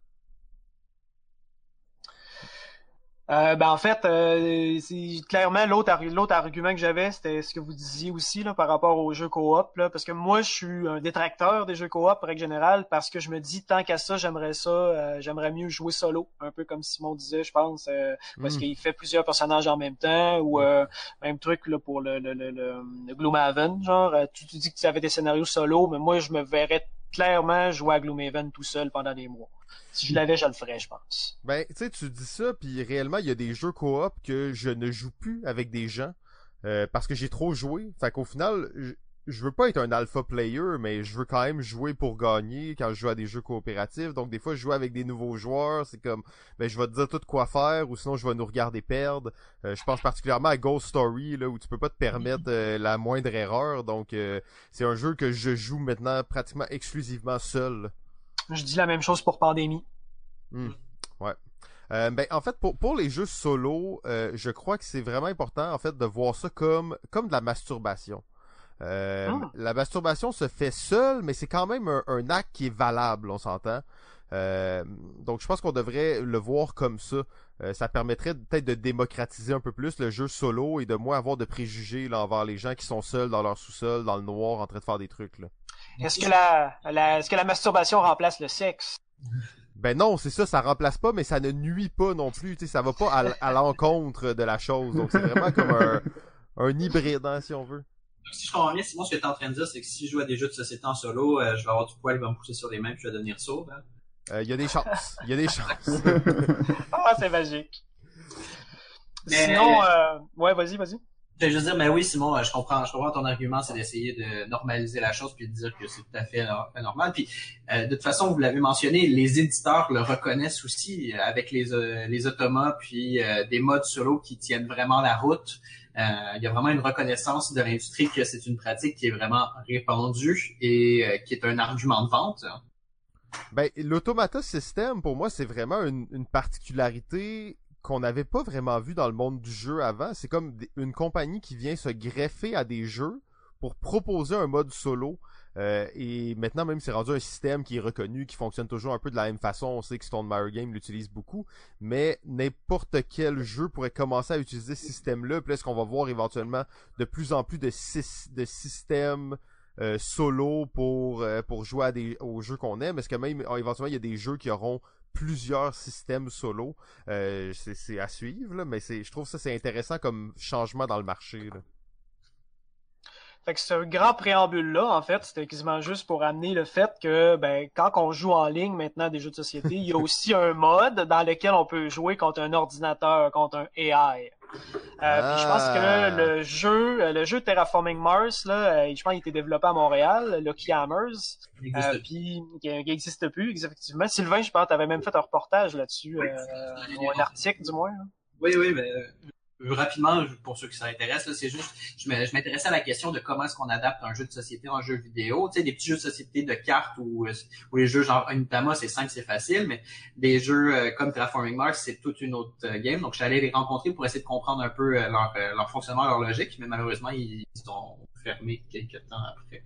Euh, ben en fait, euh, c'est clairement l'autre l'autre argument que j'avais, c'était ce que vous disiez aussi là, par rapport aux jeux coop là, parce que moi je suis un détracteur des jeux coop règle générale parce que je me dis tant qu'à ça j'aimerais ça, euh, j'aimerais mieux jouer solo, un peu comme Simon disait, je pense, euh, parce Mm. qu'il fait plusieurs personnages en même temps ou euh, même truc là pour le le le, le, Gloomhaven, genre tu, tu dis que tu avais des scénarios solo, mais moi je me verrais clairement jouer à Gloomhaven tout seul pendant des mois. Si je l'avais, je le ferais, je pense. Ben, tu sais, tu dis ça, puis réellement, il y a des jeux coop que je ne joue plus avec des gens euh, parce que j'ai trop joué. Fait qu'au final, je, veux pas être un alpha player, mais je veux quand même jouer pour gagner quand je joue à des jeux coopératifs. Donc des fois, je joue avec des nouveaux joueurs, c'est comme, ben je vais te dire tout quoi faire, ou sinon je vais nous regarder perdre. Euh, je pense particulièrement à Ghost Story, là, où tu peux pas te permettre euh, la moindre erreur. Donc euh, c'est un jeu que je joue maintenant pratiquement exclusivement seul. Je dis la même chose pour Pandémie. Hmm. Ouais. Euh, ben, en fait, pour, pour les jeux solo, euh, je crois que c'est vraiment important, en fait, de voir ça comme, comme de la masturbation. Euh, Ah. La masturbation se fait seule, mais c'est quand même un, un acte qui est valable, on s'entend. Euh, donc, je pense qu'on devrait le voir comme ça. Euh, ça permettrait peut-être de démocratiser un peu plus le jeu solo et de moins avoir de préjugés là, envers les gens qui sont seuls dans leur sous-sol, dans le noir, en train de faire des trucs. Là. Est-ce que la, la est-ce que la masturbation remplace le sexe? Ben non, c'est ça, ça remplace pas, mais ça ne nuit pas non plus. Tu sais, ça va pas à l'encontre de la chose. Donc c'est vraiment comme un, un hybride, hein, si on veut. Si je comprends bien, Simon, ce que tu es en train de dire, c'est que si je joue à des jeux de société en solo, euh, je vais avoir du poil, il va me pousser sur les mains, puis je vais devenir sourd. Hein? Euh, Il y a des chances. Il y a des chances. Ah, c'est magique. Mais- Sinon, euh... ouais, vas-y, vas-y. Je vais juste dire, mais oui, Simon, je comprends, je comprends ton argument, c'est d'essayer de normaliser la chose puis de dire que c'est tout à fait normal. Puis, euh, de toute façon, vous l'avez mentionné, les éditeurs le reconnaissent aussi avec les euh, les automas puis euh, des modes solo qui tiennent vraiment la route. Euh, il y a vraiment une reconnaissance de l'industrie que c'est une pratique qui est vraiment répandue et euh, qui est un argument de vente. Ben, l'automata system, pour moi, c'est vraiment une, particularité qu'on n'avait pas vraiment vue dans le monde du jeu avant. C'est comme une compagnie qui vient se greffer à des jeux pour proposer un mode solo. Euh, et maintenant même c'est rendu un système qui est reconnu, qui fonctionne toujours un peu de la même façon. On sait que Stone Meyer Game l'utilise beaucoup, mais n'importe quel jeu pourrait commencer à utiliser ce système-là. Puis là, est-ce qu'on va voir éventuellement de plus en plus de, sys- de systèmes euh, solo pour euh, jouer aux jeux qu'on aime Est-ce que même euh, éventuellement il y a des jeux qui auront plusieurs systèmes solo? C'est à suivre mais je trouve ça intéressant comme changement dans le marché. Fait que ce grand préambule-là, en fait, c'était quasiment juste pour amener le fait que, ben, quand on joue en ligne maintenant à des jeux de société, il y a aussi un mode dans lequel on peut jouer contre un ordinateur, contre un AI. Euh, puis je pense Ah. que le jeu, euh, le jeu Terraforming Mars, là, euh, je pense qu'il a été développé à Montréal, Lucky Hammers, Il existe euh, puis qui n'existe plus, effectivement. Sylvain, je pense, t'avais même fait un reportage là-dessus, Oui, euh, ou un article du moins. là. Oui, oui, mais euh, rapidement, pour ceux qui s'intéressent, c'est juste, je m'intéressais à la question de comment est-ce qu'on adapte un jeu de société en jeu vidéo. Tu sais, des petits jeux de société de cartes ou euh, les jeux genre Unitama, c'est simple, c'est facile, mais des jeux euh, comme Terraforming Mars, c'est toute une autre euh, game. Donc, j'allais les rencontrer pour essayer de comprendre un peu leur, fonctionnement, leur logique, mais malheureusement, ils sont fermés quelques temps après.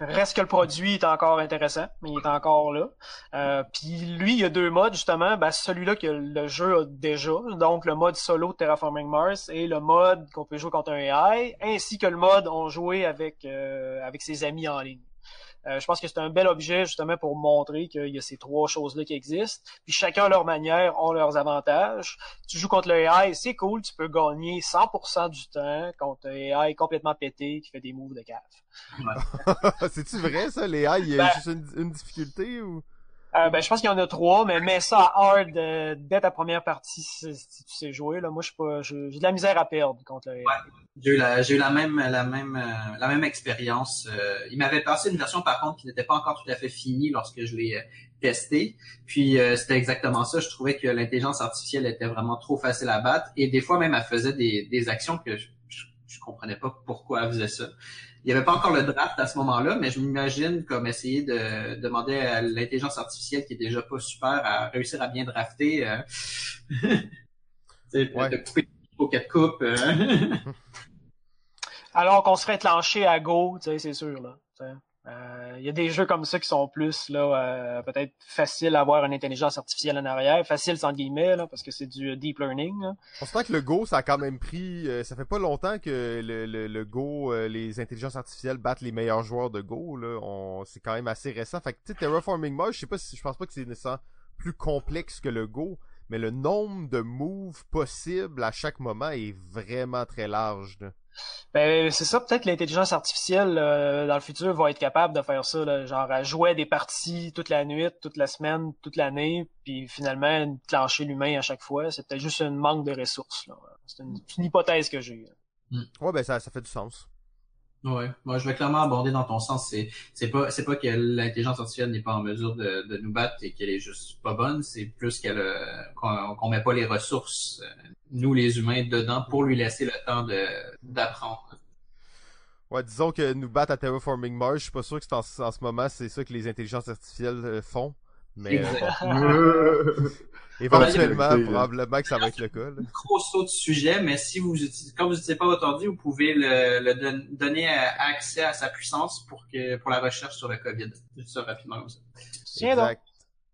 Reste que le produit est encore intéressant, mais il est encore là. Euh, Puis lui, il y a deux modes justement. Ben, celui-là que le jeu a déjà, donc le mode solo de Terraforming Mars et le mode qu'on peut jouer contre un AI, ainsi que le mode on jouait avec euh, avec ses amis en ligne. Euh, je pense que c'est un bel objet justement pour montrer qu'il y a ces trois choses-là qui existent. Puis chacun à leur manière ont leurs avantages. Tu joues contre le AI, c'est cool, tu peux gagner 100% du temps contre un AI complètement pété qui fait des moves de cave. C'est-tu vrai ça, Léa? Il y a Ben- juste une, une difficulté ou? Euh, ben, je pense qu'il y en a trois, mais mets ça à hard dès ta première partie si, tu sais jouer. Là. Moi, je pas, j'ai de la misère à perdre contre le. J'ai eu la, j'ai eu la même, la même, euh, la même expérience. Euh, il m'avait passé une version par contre qui n'était pas encore tout à fait finie lorsque je l'ai euh, testé. Puis c'était exactement ça. Je trouvais que l'intelligence artificielle était vraiment trop facile à battre et des fois même elle faisait des, des actions que je, je, je comprenais pas pourquoi elle faisait ça. Il n'y avait pas encore le draft à ce moment-là, mais je m'imagine comme essayer de demander à l'intelligence artificielle qui est déjà pas super à réussir à bien drafter. Euh, tu sais, Ouais. de couper au quatre coupes. euh. Alors qu'on serait clenché à go, tu sais, c'est sûr là. Il y a des jeux comme ça qui sont plus là, euh, peut-être faciles à avoir une intelligence artificielle en arrière, facile sans guillemets parce que c'est du deep learning. Là. On se que le Go, ça a quand même pris. euh, ça fait pas longtemps que le, Go, euh, les intelligences artificielles battent les meilleurs joueurs de Go. Là, c'est quand même assez récent. Fait que Terraforming Mars, je sais pas si, je pense pas que c'est plus complexe que le Go, mais le nombre de moves possibles à chaque moment est vraiment très large. Ben c'est ça, peut-être que l'intelligence artificielle euh, dans le futur va être capable de faire ça, genre à jouer des parties toute la nuit, toute la semaine, toute l'année, puis finalement clencher l'humain à chaque fois. C'est peut-être juste un manque de ressources. C'est une, hypothèse que j'ai. Ouais, ben ça, ça fait du sens. Ouais, moi je vais clairement aborder dans ton sens. C'est c'est pas c'est pas que l'intelligence artificielle n'est pas en mesure de, de nous battre et qu'elle est juste pas bonne. C'est plus qu'elle euh, qu'on qu'on met pas les ressources euh, nous les humains dedans pour lui laisser le temps de d'apprendre. Ouais, disons que nous battre à Terraforming Mars, je suis pas sûr que c'est en, en ce moment c'est ça que les intelligences artificielles euh, font. Mais. Euh, éventuellement, Ouais, probablement que ça va être le cas. là. gros saut de sujet, mais si vous utilisez, quand vous n'utilisez pas votre ordi, vous pouvez le, le don- donner euh, accès à sa puissance pour que pour la recherche sur le COVID. Juste ça rapidement comme ça. Exact.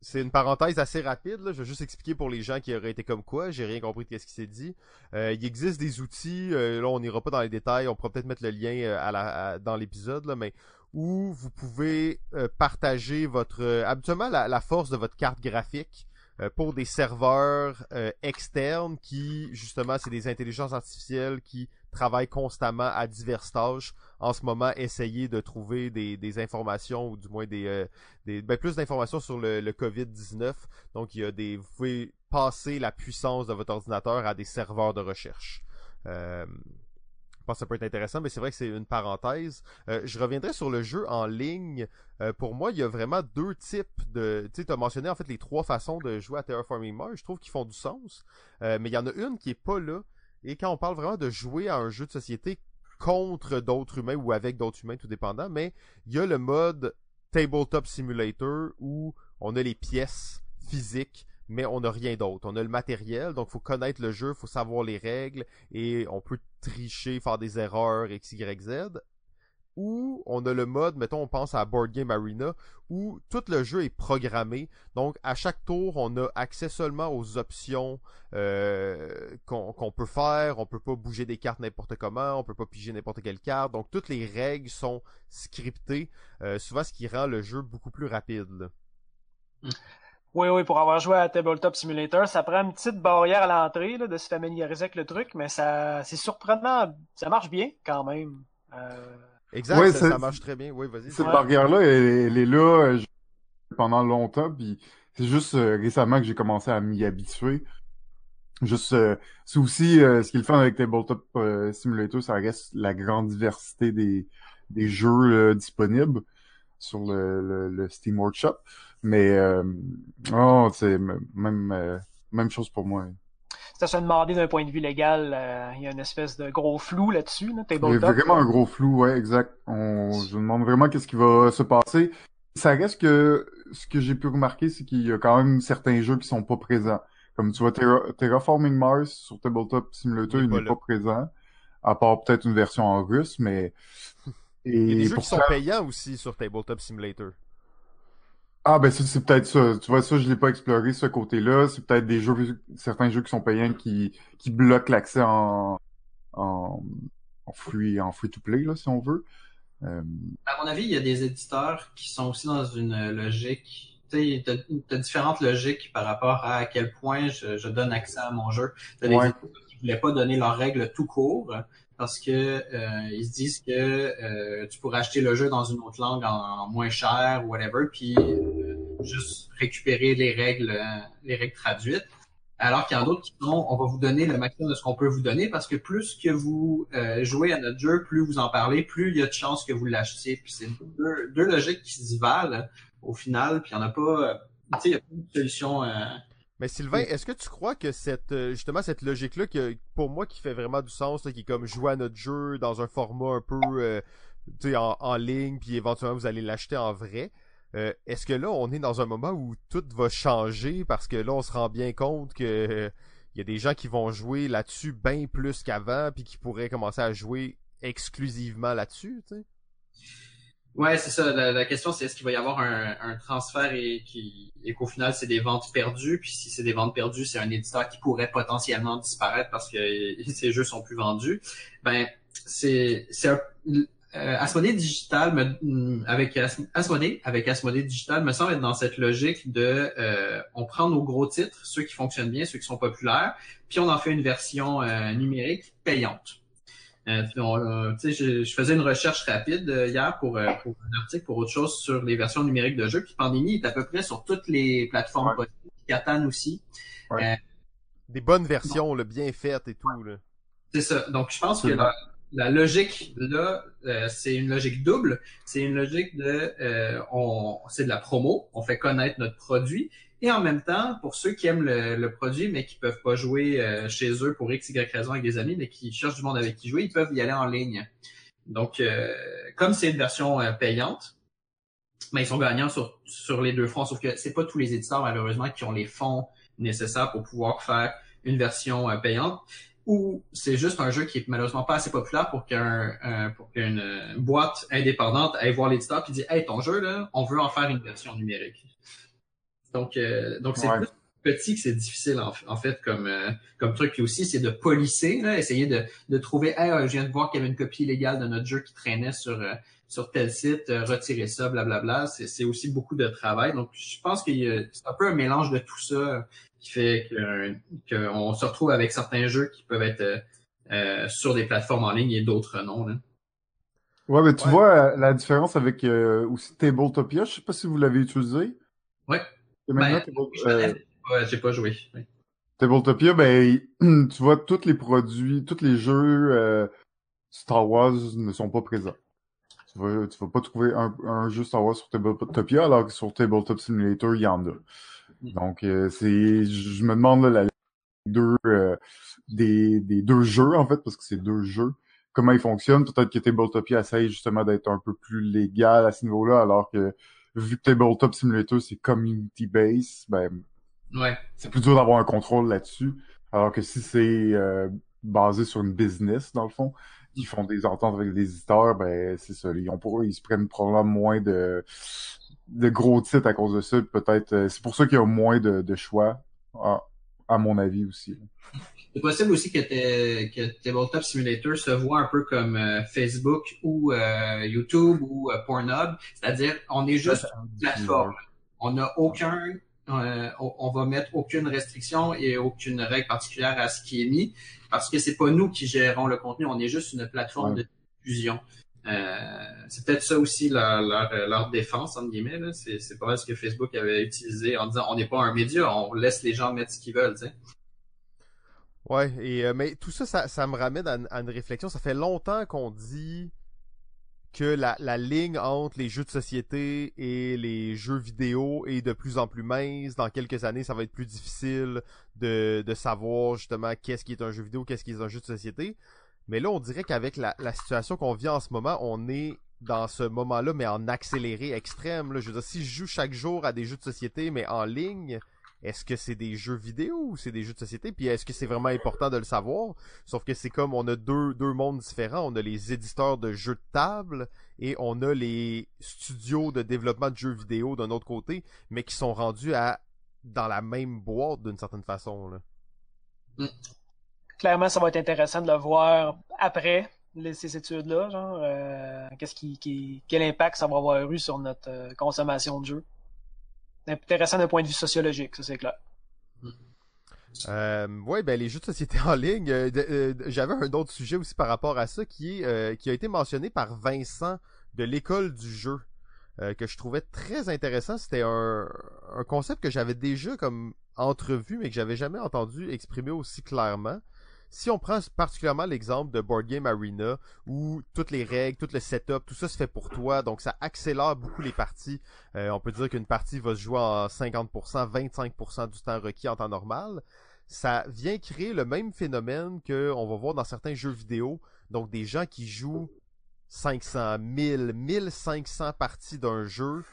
C'est une parenthèse assez rapide. Là. Je vais juste expliquer pour les gens qui auraient été comme quoi. J'ai rien compris de ce qui s'est dit. Euh, il existe des outils. euh, là, on n'ira pas dans les détails. On pourra peut-être mettre le lien à la, à- dans l'épisode, mais où vous pouvez euh, partager votre euh, habituellement la, la force de votre carte graphique euh, pour des serveurs euh, externes qui justement c'est des intelligences artificielles qui travaillent constamment à diverses tâches. En ce moment essayer de trouver des, des informations ou du moins des, euh, des ben, plus d'informations sur le, le COVID-19 donc il y a des vous pouvez passer la puissance de votre ordinateur à des serveurs de recherche. Euh, pense que ça peut être intéressant, mais c'est vrai que c'est une parenthèse. Euh, je reviendrai sur le jeu en ligne. Euh, pour moi, il y a vraiment deux types de... Tu as mentionné en fait les trois façons de jouer à Terraforming Mars. Je trouve qu'ils font du sens. Euh, mais il y en a une qui est pas là. Et quand on parle vraiment de jouer à un jeu de société contre d'autres humains ou avec d'autres humains, tout dépendant, mais il y a le mode Tabletop Simulator où on a les pièces physiques mais on n'a rien d'autre. On a le matériel, donc faut connaître le jeu, faut savoir les règles et on peut tricher, faire des erreurs X, Y, Z. Ou on a le mode, mettons, on pense à Board Game Arena, où tout le jeu est programmé. Donc à chaque tour, on a accès seulement aux options euh, qu'on peut faire. On peut pas bouger des cartes n'importe comment, on peut pas piger n'importe quelle carte. Donc toutes les règles sont scriptées, euh, souvent ce qui rend le jeu beaucoup plus rapide. là. Oui, oui, pour avoir joué à Tabletop Simulator, ça prend une petite barrière à l'entrée là, de se familiariser avec le truc, mais ça c'est surprenant, ça marche bien quand même. Euh, Exact, Ouais, ça, marche très bien. Oui, vas-y. Cette Ouais. barrière-là, elle, elle est là euh, pendant longtemps, puis c'est juste euh, récemment que j'ai commencé à m'y habituer. Juste, euh, c'est aussi euh, ce qui est le fun avec Tabletop euh, Simulator, ça reste la grande diversité des, des jeux euh, disponibles sur le, le, le Steam Workshop. Mais euh, oh, c'est même euh, même chose pour moi. ça se demander d'un point de vue légal, euh, il y a une espèce de gros flou là-dessus, là, Il y a vraiment un gros flou, ouais, exact. On, je me demande vraiment qu'est-ce qui va se passer. Ça reste que ce que j'ai pu remarquer, c'est qu'il y a quand même certains jeux qui sont pas présents. Comme tu vois, Terra- Terraforming Mars sur Tabletop Simulator, Il pas n'est pas présent. À part peut-être une version en russe, mais... Il y a des Et jeux pour qui sont ça... payants aussi sur Tabletop Simulator. Ah, ben ça, c'est peut-être ça. Tu vois, ça, je l'ai pas exploré, ce côté-là. C'est peut-être des jeux, certains jeux qui sont payants qui, qui bloquent l'accès en, en, en free, en free-to-play, là, si on veut. Euh, À mon avis, il y a des éditeurs qui sont aussi dans une logique. Tu sais, t'as as différentes logiques par rapport à, à quel point je, je donne accès à mon jeu. T'as des Ouais. éditeurs qui voulaient pas donner leurs règles tout court parce que euh, ils se disent que euh, tu pourrais acheter le jeu dans une autre langue en, moins cher ou whatever, puis euh, juste récupérer les règles, euh, les règles traduites. Alors qu'il y en a d'autres qui sont, on va vous donner le maximum de ce qu'on peut vous donner parce que plus que vous euh, jouez à notre jeu, plus vous en parlez, plus il y a de chances que vous l'achetiez. Puis c'est deux, deux logiques qui se valent au final. Puis il n'y en a pas, euh, tu sais, il y a pas de solution. Euh, Mais Sylvain, est-ce que tu crois que cette euh, justement cette logique-là, que pour moi qui fait vraiment du sens, là, qui est comme jouer à notre jeu dans un format un peu euh, en, en ligne, puis éventuellement vous allez l'acheter en vrai, euh, est-ce que là on est dans un moment où tout va changer parce que là on se rend bien compte que euh, il y a des gens qui vont jouer là-dessus bien plus qu'avant, puis qui pourraient commencer à jouer exclusivement là-dessus, tu sais? Ouais, c'est ça. La, la question, c'est est-ce qu'il va y avoir un, un transfert et, qui, et qu'au final, c'est des ventes perdues? Puis si c'est des ventes perdues, c'est un éditeur qui pourrait potentiellement disparaître parce que ses jeux sont plus vendus. Ben, c'est c'est un, euh, Asmodée Digital me, avec As- Asmodée avec Asmodée Digital me semble être dans cette logique de euh, on prend nos gros titres, ceux qui fonctionnent bien, ceux qui sont populaires, puis on en fait une version euh, numérique payante. Euh, on, euh, je, je faisais une recherche rapide euh, hier pour, euh, pour un article pour autre chose sur les versions numériques de jeux. Puis Pandémie est à peu près sur toutes les plateformes Ouais. possibles. Catan aussi. Des bonnes versions, là, bien faites et tout, là. C'est ça. Donc je pense que Absolument. la logique là, c'est une logique double. C'est une logique de, on, c'est de la promo. On fait connaître notre produit. Et en même temps, pour ceux qui aiment le, produit, mais qui peuvent pas jouer euh, chez eux pour x, y raison avec des amis, mais qui cherchent du monde avec qui jouer, ils peuvent y aller en ligne. Donc, comme c'est une version payante, mais ben, ils sont gagnants sur, sur les deux fronts. Sauf que c'est pas tous les éditeurs, malheureusement, qui ont les fonds nécessaires pour pouvoir faire une version payante ou c'est juste un jeu qui est malheureusement pas assez populaire pour qu'un pour qu'une boîte indépendante aille voir l'éditeur et dit Hey, ton jeu, là, on veut en faire une version numérique. Donc, euh, donc c'est plus petit que c'est difficile en, fait comme euh, comme truc. Puis aussi, c'est de polisser, là, essayer de, de trouver Hey, euh, je viens de voir qu'il y avait une copie illégale de notre jeu qui traînait sur sur tel site, retirer ça, blablabla. C'est aussi beaucoup de travail. Donc, je pense que c'est un peu un mélange de tout ça qui fait qu'on se retrouve avec certains jeux qui peuvent être euh, euh, sur des plateformes en ligne et d'autres non. Là. Ouais, mais tu vois euh, la différence avec aussi Tabletopia, je sais pas si vous l'avez utilisé. Ouais. Ben, j'ai pas joué. Tabletopia, ben tu vois tous les produits, tous les jeux Star Wars ne sont pas présents. Tu vas, tu vas pas trouver un, un jeu Star Wars sur Tabletopia, alors que sur Tabletop Simulator, il y en a. Donc, euh, c'est, je me demande là, la deux euh, des, des deux jeux en fait, parce que c'est deux jeux. Comment ils fonctionnent Peut-être que Tabletopia essaye justement d'être un peu plus légal à ce niveau-là, alors que vu que Tabletop Simulator c'est community based, ben ouais. c'est plus dur d'avoir un contrôle là-dessus. Alors que si c'est euh, basé sur une business dans le fond, ils font des ententes avec les éditeurs, ben c'est ça. Ils ont pour ils se prennent probablement moins de de gros titres à cause de ça. Peut-être, euh, c'est pour ça qu'il y a moins de, de choix, à, mon avis aussi. C'est possible aussi que, que Tabletop Simulator se voit un peu comme euh, Facebook ou euh, YouTube ou Pornhub, c'est-à-dire on est juste une plateforme. On n'a aucun, on, va mettre aucune restriction et aucune règle particulière à ce qui est mis parce que c'est pas nous qui gérons le contenu, on est juste une plateforme de diffusion. Euh, c'est peut-être ça aussi leur, leur, défense, entre guillemets. C'est, pas mal ce que Facebook avait utilisé en disant on n'est pas un média, on laisse les gens mettre ce qu'ils veulent. T'sais. Ouais, et, euh, mais tout ça, ça, me ramène à, une réflexion. Ça fait longtemps qu'on dit que la, ligne entre les jeux de société et les jeux vidéo est de plus en plus mince. Dans quelques années, ça va être plus difficile de, de savoir justement qu'est-ce qui est un jeu vidéo, qu'est-ce qui est un jeu de société. Mais là, on dirait qu'avec la, situation qu'on vit en ce moment, on est dans ce moment-là, mais en accéléré extrême. Là. Je veux dire, si je joue chaque jour à des jeux de société, mais en ligne, est-ce que c'est des jeux vidéo ou c'est des jeux de société? Puis est-ce que c'est vraiment important de le savoir? Sauf que c'est comme on a deux, deux mondes différents. On a les éditeurs de jeux de table et on a les studios de développement de jeux vidéo d'un autre côté, mais qui sont rendus à dans la même boîte d'une certaine façon. Mm clairement, ça va être intéressant de le voir après ces études-là, euh, quel impact ça va avoir eu sur notre euh, consommation de jeux. Intéressant d'un point de vue sociologique, ça c'est clair. Euh, ouais, ben les jeux de société en ligne. Euh, j'avais un autre sujet aussi par rapport à ça qui est qui a été mentionné par Vincent de l'école du jeu que je trouvais très intéressant. C'était un, un concept que j'avais déjà comme entrevu mais que j'avais jamais entendu exprimer aussi clairement. Si on prend particulièrement l'exemple de Board Game Arena, où toutes les règles, tout le setup, tout ça se fait pour toi, donc ça accélère beaucoup les parties. Euh, on peut dire qu'une partie va se jouer en 50%, 25% du temps requis en temps normal. Ça vient créer le même phénomène qu'on va voir dans certains jeux vidéo, donc des gens qui jouent 500, 1000, 1500 parties d'un jeu,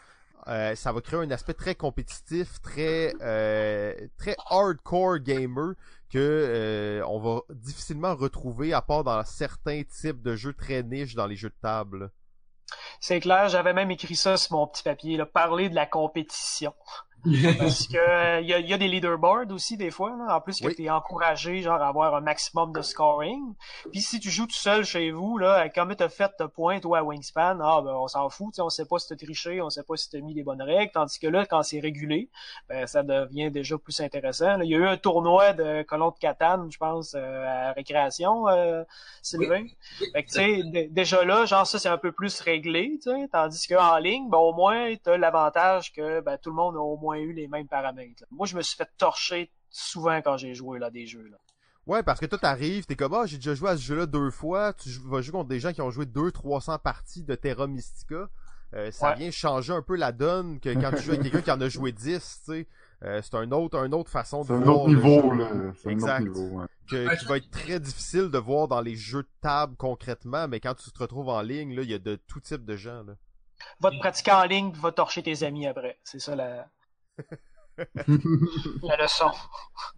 euh, ça va créer un aspect très compétitif, très euh, très hardcore gamer que euh, on va difficilement retrouver à part dans certains types de jeux très niches dans les jeux de table. C'est clair, j'avais même écrit ça sur mon petit papier, parler de la compétition. Parce que il euh, y, a, des leaderboards aussi des fois. Là. En plus que tu es encouragé genre à avoir un maximum de scoring. Puis si tu joues tout seul chez vous, là, comme tu as fait ta point toi à Wingspan, ah ben on s'en fout, on sait pas si t'as triché, on sait pas si t'as mis les bonnes règles. Tandis que là, quand c'est régulé, ben, ça devient déjà plus intéressant. Il y a eu un tournoi de colon de Catane, je pense, euh, à récréation, euh, Sylvain. Fait que tu sais, déjà là, genre ça c'est un peu plus réglé, tandis qu'en ligne, ben au moins, tu as l'avantage que ben, tout le monde a au moins eu les mêmes paramètres. Moi, je me suis fait torcher souvent quand j'ai joué là des jeux. Là. Ouais, parce que toi t'arrives, t'es comme ah j'ai déjà joué à ce jeu-là deux fois, tu vas jouer contre des gens qui ont joué deux 300 parties de Terra Mystica. Euh, ça Ouais. vient changer un peu la donne que quand tu joues avec quelqu'un qui en a joué 10, tu sais. Euh, c'est un autre, un autre façon de C'est un voir autre niveau, jeu, là. C'est un Exact. autre niveau, ouais. que- qui va être très difficile de voir dans les jeux de table concrètement, mais quand tu te retrouves en ligne, là, il y a de tout type de gens. Là. Va te pratiquer en ligne, puis va torcher tes amis après. C'est ça la, la leçon.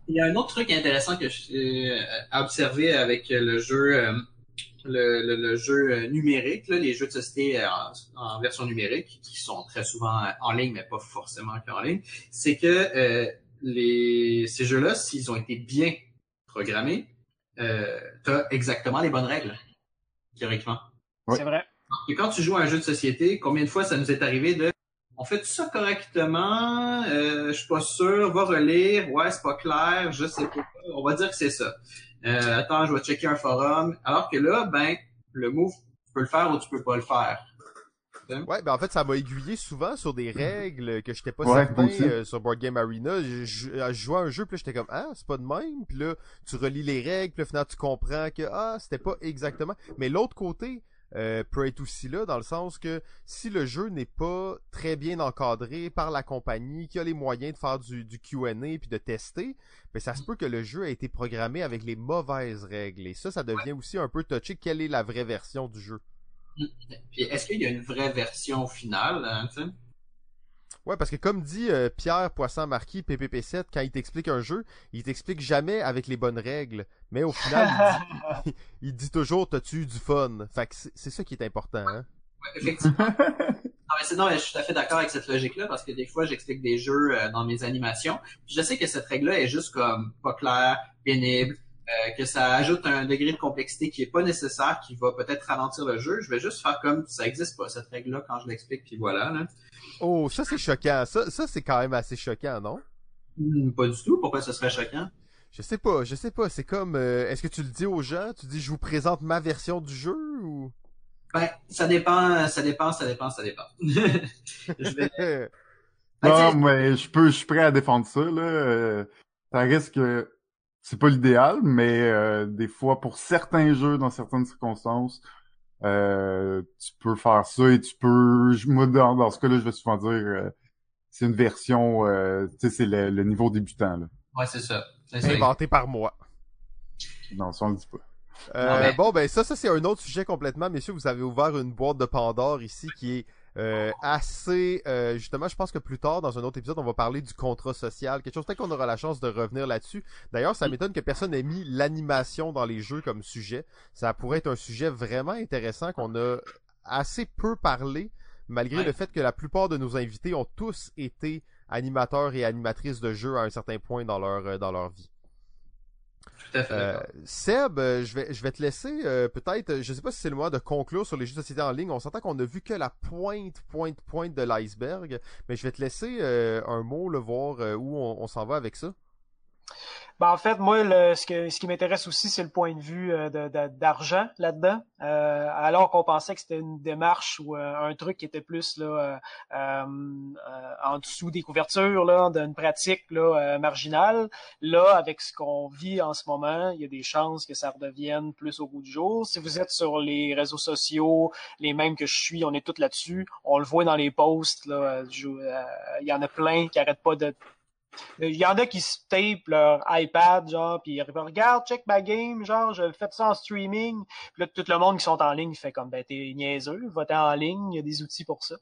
Il y a un autre truc intéressant que j'ai euh, à observer avec le jeu, euh, le, le- le jeu euh, numérique, là, les jeux de société euh, en, en version numérique, qui sont très souvent en ligne, mais pas forcément qu'en ligne, c'est que euh, les, ces jeux-là, s'ils ont été bien programmés, euh, tu as exactement les bonnes règles, théoriquement. C'est vrai. Et quand tu joues à un jeu de société, combien de fois ça nous est arrivé de on fait tout ça correctement, euh, je suis pas sûr, va relire, ouais, c'est pas clair, je sais pas, on va dire que c'est ça. Euh, attends, je vais checker un forum. Alors que là, ben, le move, tu peux le faire ou tu peux pas le faire. Ouais, ben en fait, ça m'a aiguillé souvent sur des règles que j'étais pas Ouais, certain euh, sur Board Game Arena. Je, je, je jouais à un jeu, puis là, j'étais comme ah, c'est pas de même. Puis là, tu relis les règles, puis là, finalement, tu comprends que ah, c'était pas exactement. Mais l'autre côté euh, peut être aussi là, dans le sens que si le jeu n'est pas très bien encadré par la compagnie, qui a les moyens de faire du, du Q&A puis de tester, ben ça se peut que le jeu a été programmé avec les mauvaises règles. Et ça, ça devient aussi un peu touché. Quelle est la vraie version du jeu? Puis est-ce qu'il y a une vraie version finale, hein? Ouais, parce que comme dit euh, Pierre Poisson-Marquis, PPP7, quand il t'explique un jeu, il t'explique jamais avec les bonnes règles. Mais au final, il dit, il dit toujours, t'as-tu du fun? Fait que c'est c'est ça qui est important, hein? Ouais, effectivement. Non, mais c'est- non, mais je suis tout à fait d'accord avec cette logique-là parce que des fois, j'explique des jeux euh, dans mes animations. Puis je sais que cette règle-là est juste comme pas claire, pénible, euh, que ça ajoute un degré de complexité qui est pas nécessaire, qui va peut-être ralentir le jeu. Je vais juste faire comme ça existe pas cette règle-là quand je l'explique, puis voilà. Là. Oh, ça c'est choquant. Ça, ça c'est quand même assez choquant, non? Hmm, pas du tout. Pourquoi ce serait choquant? Je sais pas, je sais pas. C'est comme, euh, est-ce que tu le dis aux gens? Tu dis, je vous présente ma version du jeu ou? Ben, ça dépend, ça dépend, ça dépend, ça dépend. je vais... Ben, Non, mais je peux, je suis prêt à défendre ça, là. Euh, ça risque que c'est pas l'idéal, mais euh, des fois, pour certains jeux, dans certaines circonstances, euh, tu peux faire ça et tu peux. je- Moi, dans, dans ce cas-là, je vais souvent dire euh, c'est une version, euh, tu sais, c'est le, le niveau débutant, là. Ouais, c'est ça. C'est ça. Inventé par moi. Non, ça on le dit pas. Euh, Non, mais- Bon, ben ça, ça c'est un autre sujet complètement. Messieurs, vous avez ouvert une boîte de Pandore ici qui est euh, assez... euh, justement, je pense que plus tard, dans un autre épisode, on va parler du contrat social. Quelque chose, peut-être qu'on aura la chance de revenir là-dessus. D'ailleurs, ça m'étonne que personne ait mis l'animation dans les jeux comme sujet. Ça pourrait être un sujet vraiment intéressant qu'on a assez peu parlé, malgré Ouais. le fait que la plupart de nos invités ont tous été animateurs et animatrices de jeux à un certain point dans leur, euh, dans leur vie. Tout à fait Euh. Seb, euh, je vais, je vais te laisser euh, peut-être, je sais pas si c'est le moment de conclure sur les jeux de société en ligne. On s'entend qu'on a vu que la pointe, pointe, pointe de l'iceberg, mais je vais te laisser euh, un mot, le voir où on, on s'en va avec ça. Ben, en fait, moi, le, ce, que, ce qui m'intéresse aussi, c'est le point de vue euh, d'argent là-dedans. Euh, alors qu'on pensait que c'était une démarche ou euh, un truc qui était plus là, euh, euh, en dessous des couvertures, là, d'une pratique là, euh, marginale. Là, avec ce qu'on vit en ce moment, il y a des chances que ça redevienne plus au bout du jour. Si vous êtes sur les réseaux sociaux, les mêmes que je suis, on est tous là-dessus. On le voit dans les posts. Là, il y en a plein qui arrêtent pas de il y en a qui se tapent leur iPad, genre, puis ils regarde, check ma game, genre, je fais ça en streaming. Puis là, tout le monde qui sont en ligne fait comme, ben, t'es niaiseux, votez en ligne, il y a des outils pour ça.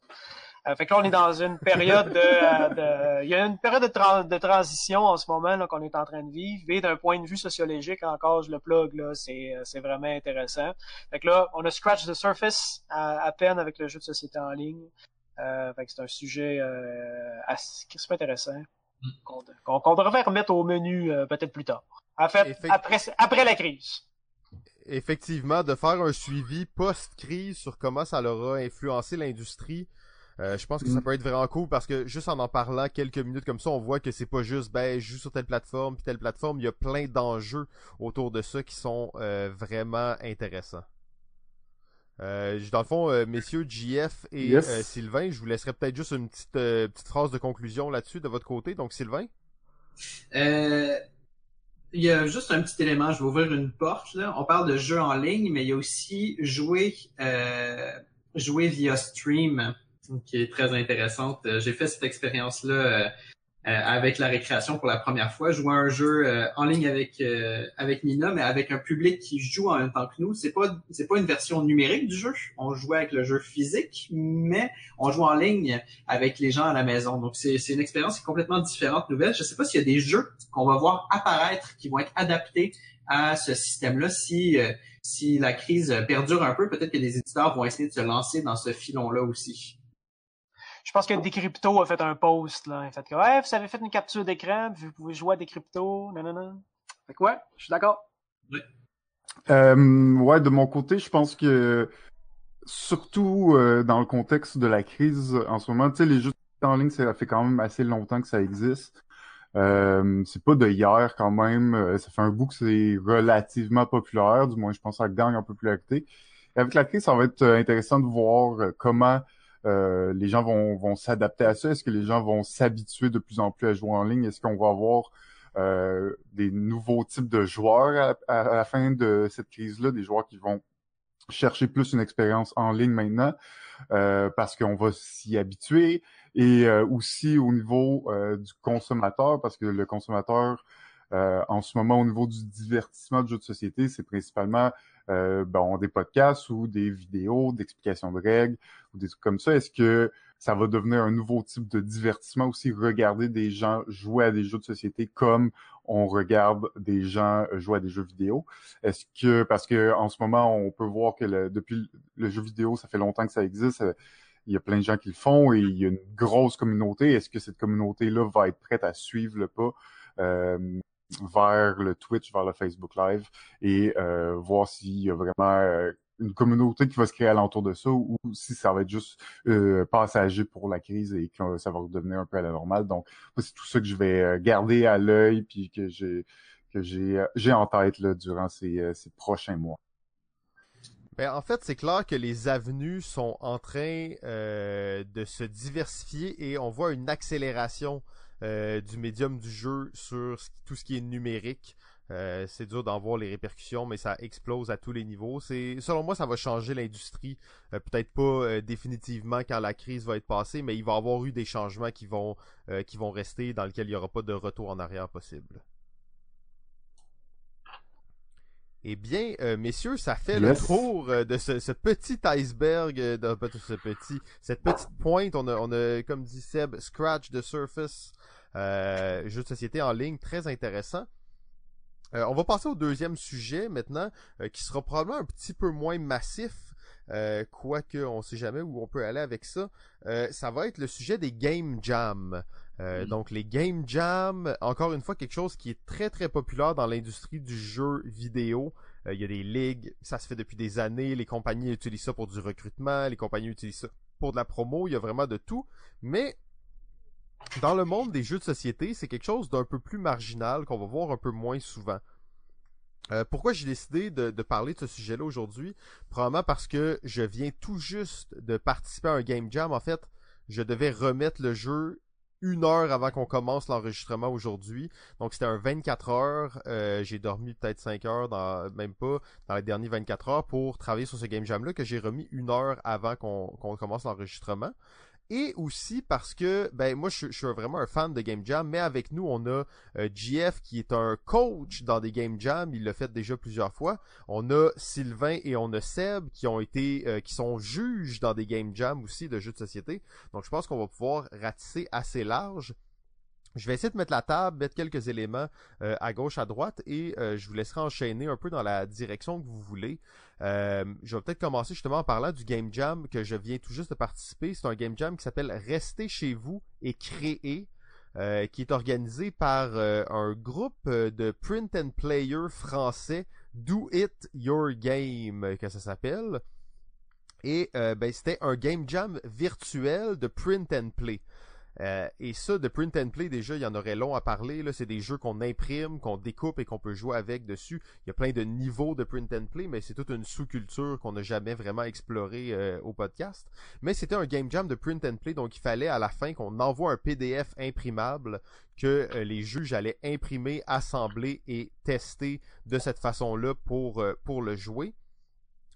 Euh, fait que là, on est dans une période de, euh, il y a une période de, de transition en ce moment, qu'on est en train de vivre. Et d'un point de vue sociologique, encore, je le plug, là, c'est, euh, vraiment intéressant. Fait que là, on a scratch the surface à, peine avec le jeu de société en ligne. Euh, fait que c'est un sujet, euh, assez, pas intéressant qu'on devrait remettre au menu euh, peut-être plus tard. En fait, Effect- après, après la crise. Effectivement, de faire un suivi post-crise sur comment ça leur a influencé l'industrie. euh, je pense que ça Mm. peut être vraiment cool parce que juste en en parlant quelques minutes comme ça, on voit que c'est pas juste ben je joue sur telle plateforme puis telle plateforme, il y a plein d'enjeux autour de ça qui sont euh, vraiment intéressants. Euh, dans le fond, euh, messieurs JF et Yes. euh, Sylvain, je vous laisserai peut-être juste une petite euh, petite phrase de conclusion là-dessus de votre côté. Donc Sylvain, Euh, il y a juste un petit élément, je vais ouvrir une porte. Là. On parle de jeux en ligne, mais il y a aussi jouer, euh, jouer via stream, qui est très intéressante. J'ai fait cette expérience-là avec la récréation pour la première fois. Jouer un jeu euh, en ligne avec euh, avec Nina, mais avec un public qui joue en même temps que nous. C'est pas c'est pas une version numérique du jeu. On jouait avec le jeu physique, mais on joue en ligne avec les gens à la maison. Donc c'est c'est une expérience complètement différente, nouvelle. Je sais pas s'il y a des jeux qu'on va voir apparaître qui vont être adaptés à ce système-là si si la crise perdure un peu, peut-être que des éditeurs vont essayer de se lancer dans ce filon-là aussi. Je pense que Decrypto a fait un post, là. Il a fait que, ouais, vous avez fait une capture d'écran, vous pouvez jouer à Decrypto, non, non, non. Fait que ouais, je suis d'accord. Oui. Euh, ouais, de mon côté, je pense que surtout euh, dans le contexte de la crise en ce moment, tu sais, les jeux en ligne, ça fait quand même assez longtemps que ça existe. Euh, c'est pas de hier quand même. Euh, ça fait un bout que c'est relativement populaire, du moins je pense que ça gagne en popularité. Et avec la crise, ça va être intéressant de voir comment euh, les gens vont, vont s'adapter à ça? Est-ce que les gens vont s'habituer de plus en plus à jouer en ligne? Est-ce qu'on va avoir euh, des nouveaux types de joueurs à, la fin de cette crise-là, des joueurs qui vont chercher plus une expérience en ligne maintenant euh, parce qu'on va s'y habituer et aussi au niveau du consommateur parce que le consommateur en ce moment au niveau du divertissement de jeux de société c'est principalement euh, bon, des podcasts ou des vidéos d'explication de règles ou des trucs comme ça. Est-ce que ça va devenir un nouveau type de divertissement aussi, regarder des gens jouer à des jeux de société comme on regarde des gens jouer à des jeux vidéo? Est-ce que, parce que en ce moment, on peut voir que depuis le jeu vidéo, ça fait longtemps que ça existe, euh, il y a plein de gens qui le font et il y a une grosse communauté. Est-ce que cette communauté-là va être prête à suivre le pas? Euh, vers le Twitch, vers le Facebook Live et euh, voir s'il y a vraiment euh, une communauté qui va se créer alentour de ça ou si ça va être juste euh, passager pour la crise et que ça va redevenir un peu à la normale. Donc, c'est tout ça que je vais garder à l'œil puis que j'ai que j'ai en tête là, durant ces, ces prochains mois. Ben, en fait, c'est clair que les avenues sont en train de se diversifier et on voit une accélération euh, du médium du jeu sur tout ce qui est numérique. Euh, c'est dur d'en voir les répercussions, mais ça explose à tous les niveaux. C'est, selon moi, ça va changer l'industrie. Euh, peut-être pas définitivement quand la crise va être passée, mais il va y avoir eu des changements qui vont, qui vont rester, dans lesquels il n'y aura pas de retour en arrière possible. Eh bien, messieurs, ça fait le tour de ce, petit iceberg, de, ce petit, cette petite pointe. On a, on a, comme dit Seb, scratch the surface euh, jeu de société en ligne très intéressant. Euh, on va passer au deuxième sujet maintenant, euh, qui sera probablement un petit peu moins massif, quoique on sait jamais où on peut aller avec ça. ça va être le sujet des game jams. Donc les game jams, encore une fois, quelque chose qui est très très populaire dans l'industrie du jeu vidéo. Il y a des ligues, ça se fait depuis des années, les compagnies utilisent ça pour du recrutement, les compagnies utilisent ça pour de la promo, il y a vraiment de tout. Mais dans le monde des jeux de société, c'est quelque chose d'un peu plus marginal qu'on va voir un peu moins souvent. Euh, pourquoi j'ai décidé de, parler de ce sujet-là aujourd'hui? Probablement parce que je viens tout juste de participer à un game jam. En fait, je devais remettre le jeu une heure avant qu'on commence l'enregistrement aujourd'hui. Donc c'était un 24 heures. Euh, j'ai dormi peut-être 5 heures, dans, même pas, dans les dernières 24 heures pour travailler sur ce game jam-là que j'ai remis une heure avant qu'on commence l'enregistrement et aussi parce que ben moi je, suis vraiment un fan de Game Jam, mais avec nous on a euh, GF qui est un coach dans des Game Jam, il l'a fait déjà plusieurs fois. On a Sylvain et on a Seb qui ont été euh, qui sont juges dans des Game Jam aussi de jeux de société. Donc je pense qu'on va pouvoir ratisser assez large. Je vais essayer de mettre la table, mettre quelques éléments euh, à gauche, à droite, et euh, je vous laisserai enchaîner un peu dans la direction que vous voulez. Euh, je vais peut-être commencer justement en parlant du Game Jam que je viens tout juste de participer. C'est un Game Jam qui s'appelle Restez chez vous et créer, qui est organisé par un groupe de print and player français, Do It Your Game, que ça s'appelle. Et ben, c'était un Game Jam virtuel de print and play. Euh, et ça, de print and play, déjà, il y en aurait long à parler. Là, c'est des jeux qu'on imprime, qu'on découpe et qu'on peut jouer avec dessus. Il y a plein de niveaux de print and play, mais c'est toute une sous-culture qu'on n'a jamais vraiment explorée euh, au podcast. Mais c'était un game jam de print and play, donc il fallait à la fin qu'on envoie un PDF imprimable que euh, les juges allaient imprimer, assembler et tester de cette façon-là pour, pour le jouer.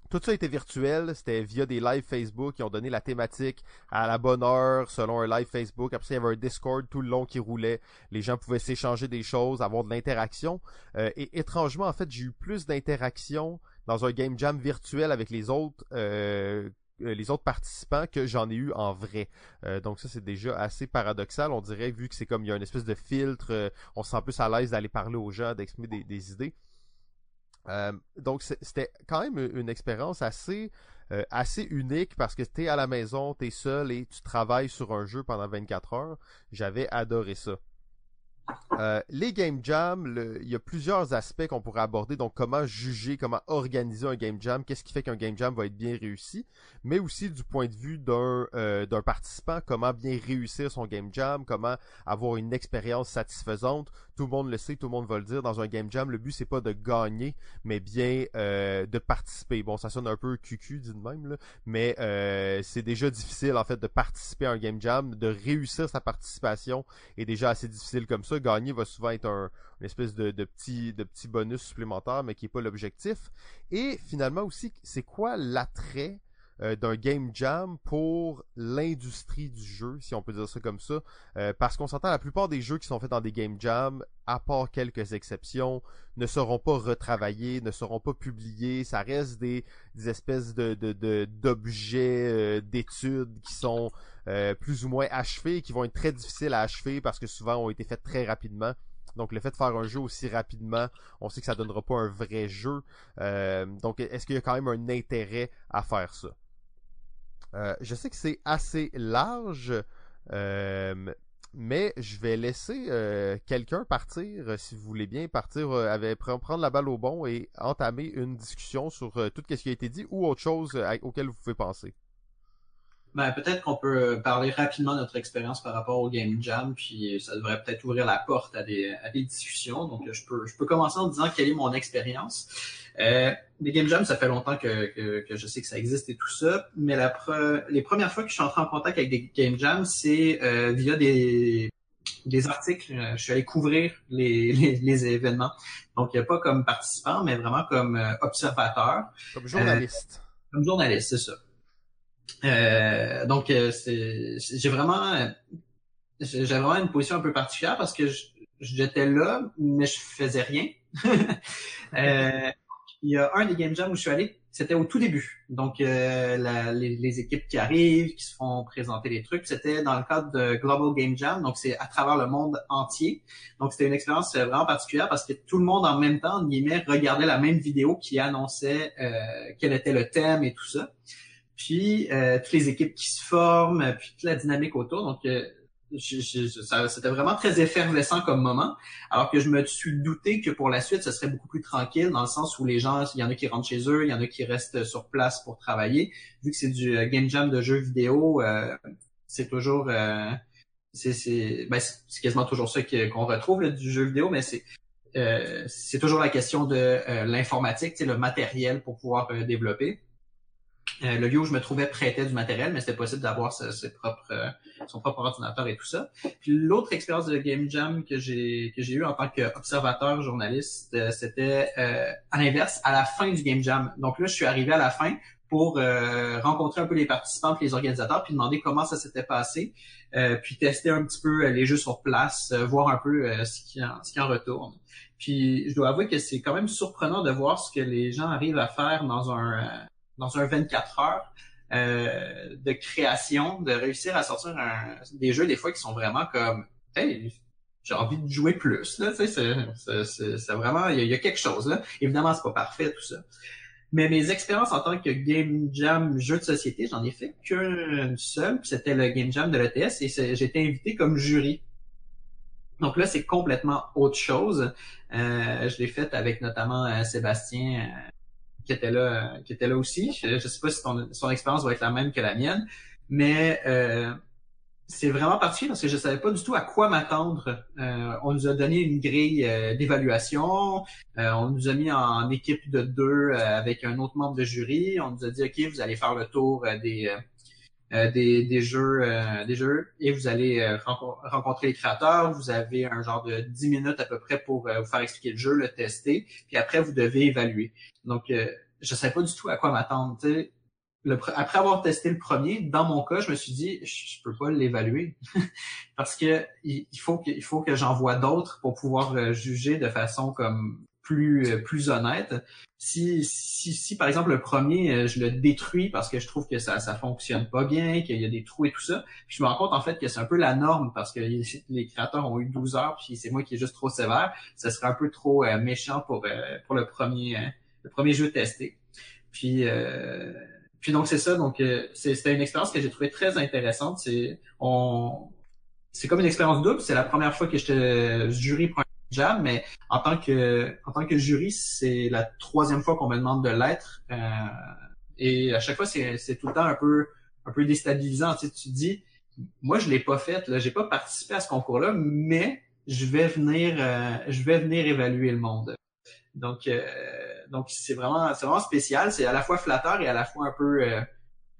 Tout ça était virtuel, c'était via des lives Facebook qui ont donné la thématique à la bonne heure selon un live Facebook. Après, il y avait un Discord tout le long qui roulait. Les gens pouvaient s'échanger des choses, avoir de l'interaction. Euh, et étrangement, en fait, j'ai eu plus d'interaction dans un game jam virtuel avec les autres euh, euh, les autres participants que j'en ai eu en vrai. donc ça c'est déjà assez paradoxal, on dirait vu que c'est comme il y a une espèce de filtre, on se sent plus à l'aise d'aller parler aux gens, d'exprimer des idées. Euh, donc c'était quand même une expérience assez euh, assez unique parce que tu es à la maison, tu es seul et tu travailles sur un jeu pendant 24 heures. J'avais adoré ça. Euh, les game jams, il y a plusieurs aspects qu'on pourrait aborder. Donc, comment juger, comment organiser un game jam, qu'est-ce qui fait qu'un game jam va être bien réussi, mais aussi du point de vue d'un euh, d'un participant, comment bien réussir son game jam, comment avoir une expérience satisfaisante? Tout le monde le sait, tout le monde va le dire. Dans un game jam, le but c'est pas de gagner, mais bien euh, de participer. Bon, ça sonne un peu cucu dit de même, là, mais c'est déjà difficile en fait de participer à un game jam, de réussir sa participation est déjà assez difficile comme ça gagner va souvent être un, une espèce de, petit, bonus supplémentaire, mais qui n'est pas l'objectif. Et finalement aussi, c'est quoi l'attrait euh, d'un game jam pour l'industrie du jeu, si on peut dire ça comme ça? Euh, parce qu'on s'entend, la plupart des jeux qui sont faits dans des game jams, à part quelques exceptions, ne seront pas retravaillés, ne seront pas publiés. Ça reste des, des espèces de, d'objets euh, d'études qui sont plus ou moins achevés, qui vont être très difficiles à achever parce que souvent ont été faits très rapidement. Donc le fait de faire un jeu aussi rapidement, on sait que ça donnera pas un vrai jeu. donc est-ce qu'il y a quand même un intérêt à faire ça? Euh, je sais que c'est assez large, euh, mais je vais laisser euh, quelqu'un partir, si vous voulez bien, partir, avec, prendre la balle au bon et entamer une discussion sur tout ce qui a été dit ou autre chose auquel vous pouvez penser. Ben, peut-être qu'on peut parler rapidement de notre expérience par rapport au Game Jam, puis ça devrait peut-être ouvrir la porte à des, à des discussions. Donc, je peux, je peux commencer en disant quelle est mon expérience. Euh, les Game Jam, ça fait longtemps que, que, que, je sais que ça existe et tout ça, mais la les premières fois que je suis entré en contact avec des Game Jam, c'est euh, via des, des articles. Euh, je suis allé couvrir les, les, événements. Donc, pas comme participant, mais vraiment comme euh, observateur. Comme journaliste. comme journaliste, c'est ça. Euh, donc, j'ai vraiment, j'ai vraiment une position un peu particulière parce que j'étais là, mais je faisais rien. euh, il y a un des game jams où je suis allé, c'était au tout début. Donc, euh, les, équipes qui arrivent, qui se font présenter les trucs, c'était dans le cadre de Global Game Jam, donc c'est à travers le monde entier. Donc, c'était une expérience vraiment particulière parce que tout le monde en même temps, guillemets, regardait la même vidéo qui annonçait euh, quel était le thème et tout ça. Puis, euh, toutes les équipes qui se forment, puis toute la dynamique autour. Donc, euh, c'était vraiment très effervescent comme moment, alors que je me suis douté que pour la suite, ce serait beaucoup plus tranquille, dans le sens où les gens, il y en a qui rentrent chez eux, il y en a qui restent sur place pour travailler. Vu que c'est du euh, game jam de jeux vidéo, euh, c'est toujours... Euh, c'est ben, quasiment toujours ça qu'on retrouve du jeu vidéo, mais c'est euh, c'est toujours la question de l'informatique, le matériel pour pouvoir développer. Euh, le lieu où je me trouvais prêtait du matériel, mais c'était possible d'avoir euh, son propre ordinateur et tout ça. Puis l'autre expérience de Game Jam que j'ai que j'ai eu en tant qu'observateur journaliste, euh, c'était à l'inverse, à la fin du Game Jam. Donc là, je suis arrivé à la fin pour rencontrer un peu les participants les organisateurs, puis demander comment ça s'était passé, puis tester un petit peu les jeux sur place, voir un peu ce, qui ce qui en retourne. Puis je dois avouer que c'est quand même surprenant de voir ce que les gens arrivent à faire dans un dans un 24 heures euh, de création, de réussir à sortir des jeux des fois qui sont vraiment comme j'ai envie de jouer plus là, tu sais, c'est vraiment il y, a quelque chose là. Évidemment, c'est pas parfait tout ça. Mais mes expériences en tant que game jam jeu de société, j'en ai fait qu'une seule, c'était le game jam de l'ETS et été invité comme jury. Donc là, c'est complètement autre chose. Euh, je l'ai fait avec notamment euh, Sébastien euh, qui était là, qui était là aussi. Je, ne sais pas si son expérience va être la même que la mienne, mais euh, c'est vraiment particulier parce que je savais pas du tout à quoi m'attendre. Euh, on nous a donné une grille euh, d'évaluation, euh, on nous a mis en, équipe de deux avec un autre membre de jury. On nous a dit ok, vous allez faire le tour des des, des, jeux des jeux et vous allez rencontrer les créateurs. Vous avez un genre de 10 minutes à peu près pour vous faire expliquer le jeu, le tester, puis après vous devez évaluer. Donc je savais pas du tout à quoi m'attendre après avoir testé le premier, dans mon cas, je me suis dit, je, peux pas l'évaluer parce que il, faut que il faut que d'autres pour pouvoir euh, juger de façon comme plus euh, plus honnête. Si, si si par exemple le premier euh, je le détruis parce que je trouve que ça ça fonctionne pas bien, qu'il y a des trous et tout ça, puis je me rends compte en fait que c'est un peu la norme parce que les créateurs ont eu 12 heures puis c'est moi qui est juste trop sévère, ça serait un peu trop méchant pour pour le premier le premier jeu testé. Puis euh, donc c'est ça, donc euh, c'était une expérience que j'ai trouvée très intéressante. C'est on c'est comme une expérience double. C'est la première fois que j'étais jury pour jam, mais en tant que en tant que jury, c'est la troisième fois qu'on me demande de l'être. Euh, et à chaque fois, c'est tout le temps un peu un peu déstabilisant. Tu, sais, tu dis, moi je l'ai pas fait, là, j'ai pas participé à ce concours-là, mais je vais venir euh, je vais venir évaluer le monde. Donc euh, donc c'est vraiment, c'est vraiment spécial. C'est à la fois flatteur et à la fois un peu euh,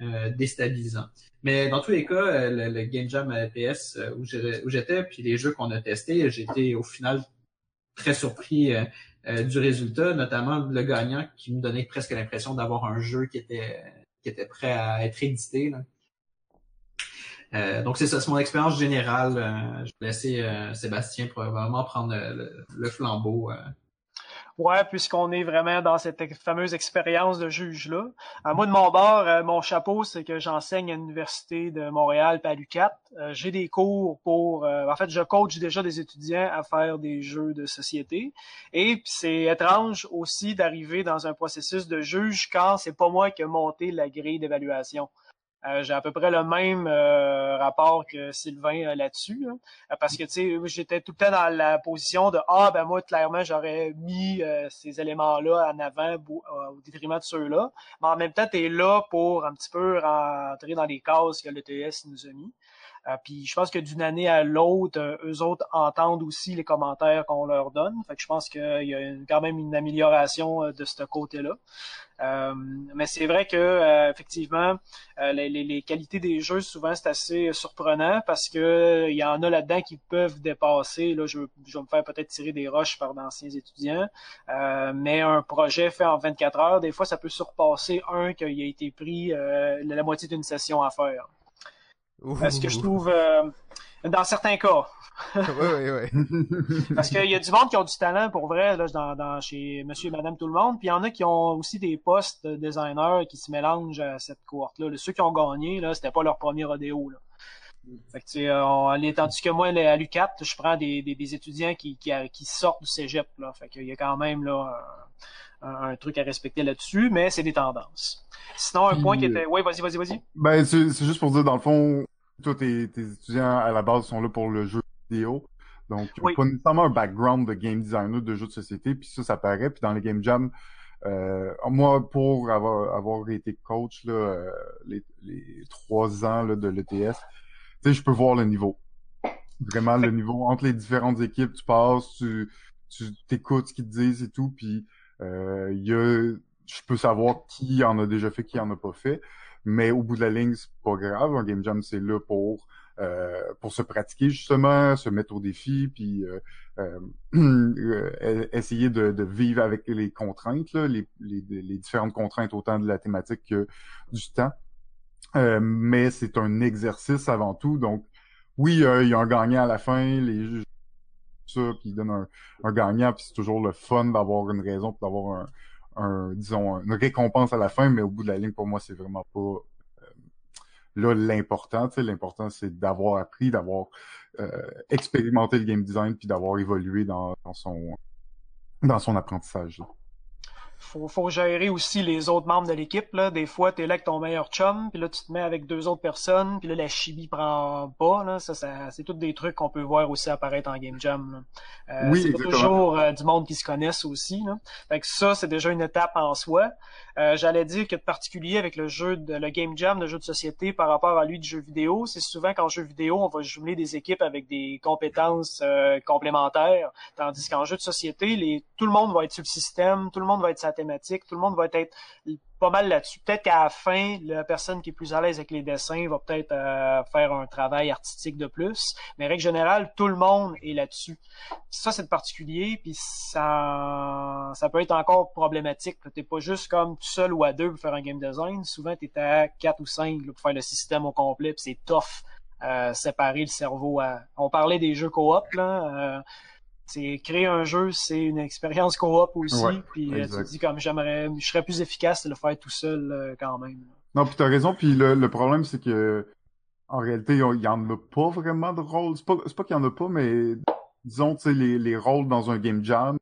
euh, déstabilisant. Mais dans tous les cas, euh, le, Game Jam PS où j'étais, puis les jeux qu'on a testés, j'étais au final très surpris du résultat, notamment le gagnant qui me donnait presque l'impression d'avoir un jeu qui était qui était prêt à être édité. donc c'est ça, c'est mon expérience générale. je vais laisser Sébastien probablement prendre le, flambeau Ouais, puisqu'on est vraiment dans cette fameuse expérience de juge-là. À moi, de mon bord, euh, mon chapeau, c'est que j'enseigne à l'Université de Montréal, à. Euh, j'ai des cours pour... Euh, en fait, je coach déjà des étudiants à faire des jeux de société. Et c'est étrange aussi d'arriver dans un processus de juge quand c'est pas moi qui ai monté la grille d'évaluation. Euh, j'ai à peu près le même euh, rapport que Sylvain euh, là-dessus. parce que tu sais, j'étais tout le temps dans la position de Ah ben moi, clairement, j'aurais mis ces éléments-là en avant au détriment de ceux-là. Mais en même temps, tu es là pour un petit peu rentrer dans les cases que l'ETS nous a mis. Puis je pense que d'une année à l'autre, eux autres entendent aussi les commentaires qu'on leur donne. Fait que je pense qu'il y a quand même une amélioration de ce côté-là. Euh, mais c'est vrai que euh, effectivement, euh, les, les, qualités des jeux souvent c'est assez surprenant parce que il y en a là-dedans qui peuvent dépasser. Là, je, je vais me faire peut-être tirer des roches par d'anciens étudiants, mais un projet fait en 24 heures, des fois, ça peut surpasser un qui a été pris la moitié d'une session à faire. Est-ce que je trouve dans certains cas. oui, oui, oui. Parce qu'il y a du monde qui ont du talent pour vrai là, dans, dans, chez monsieur et madame tout le monde. Puis il y en a qui ont aussi des postes de designer qui se mélangent à cette cohorte-là. Ceux qui ont gagné, là, c'était pas leur premier rodéo. Là. Fait que, tu sais, on, tandis que moi, à l'UCAT, je prends des, des, des étudiants qui, qui, qui, sortent du cégep. Là. Fait qu'il y a quand même là, un, un truc à respecter là-dessus, mais c'est des tendances. Sinon, un point qui était... Oui, vas-y, vas-y, vas-y. Ben, c'est juste pour dire, dans le fond, toi, tes, étudiants à la base sont là pour le jeu vidéo. Donc, pas nécessairement un background de game designer de jeux de société, puis ça, ça paraît. Puis dans les game jams, euh, moi, pour avoir, avoir été coach là, euh, les, les trois ans là, de l'ETS, tu sais, je peux voir le niveau. Vraiment le niveau entre les différentes équipes, tu passes, tu tu t'écoutes ce qu'ils te disent et tout, puis y a, je peux savoir qui en a déjà fait, qui en a pas fait. Mais au bout de la ligne, c'est pas grave. Un game jam, c'est là pour euh, pour se pratiquer justement, se mettre au défi, puis euh, euh, essayer de, de, vivre avec les contraintes, là, les, les, les, différentes contraintes autant de la thématique que du temps. mais c'est un exercice avant tout. Donc, oui, il y a un gagnant à la fin, les ça, puis ils donnent un, gagnant, puis c'est toujours le fun d'avoir une raison, d'avoir un, un, disons, une récompense à la fin, mais au bout de la ligne, pour moi, c'est vraiment pas euh, là l'important. L'important, c'est d'avoir appris, d'avoir euh, expérimenté le game design, puis d'avoir évolué dans, son dans son apprentissage. Faut, faut gérer aussi les autres membres de l'équipe. Là. Des fois, tu es là avec ton meilleur chum, puis là, tu te mets avec deux autres personnes, puis là, la chimie prend pas. Là. Ça, ça c'est tous des trucs qu'on peut voir aussi apparaître en Game Jam. Euh, oui, c'est pas toujours euh, du monde qui se connaissent aussi. Là. Fait que ça, c'est déjà une étape en soi. Euh, J'allais dire que de particulier avec le jeu de le Game Jam, le jeu de société, par rapport à lui de jeu vidéo, c'est souvent qu'en jeu vidéo, on va jumeler des équipes avec des compétences euh, complémentaires, tandis qu'en jeu de société, les, tout le monde va être sur le système, tout le monde va être tout le monde va être pas mal là-dessus. Peut-être qu'à la fin, la personne qui est plus à l'aise avec les dessins va peut-être euh, faire un travail artistique de plus. Mais règle générale, tout le monde est là-dessus. Ça, c'est particulier, puis ça, ça peut être encore problématique. T'es pas juste comme tout seul ou à deux pour faire un game design. Souvent, t'es à quatre ou cinq pour faire le système au complet, c'est tough. Euh, séparer le cerveau. On parlait des jeux coop, là. Euh, c'est créer un jeu, c'est une expérience coop aussi. puis euh, tu te dis comme j'aimerais, je serais plus efficace de le faire tout seul euh, quand même. Non, puis t'as raison. Puis le, le problème c'est que en réalité, il y en a pas vraiment de rôles. C'est pas, pas qu'il y en a pas, mais disons, tu sais, les, les rôles dans un game jam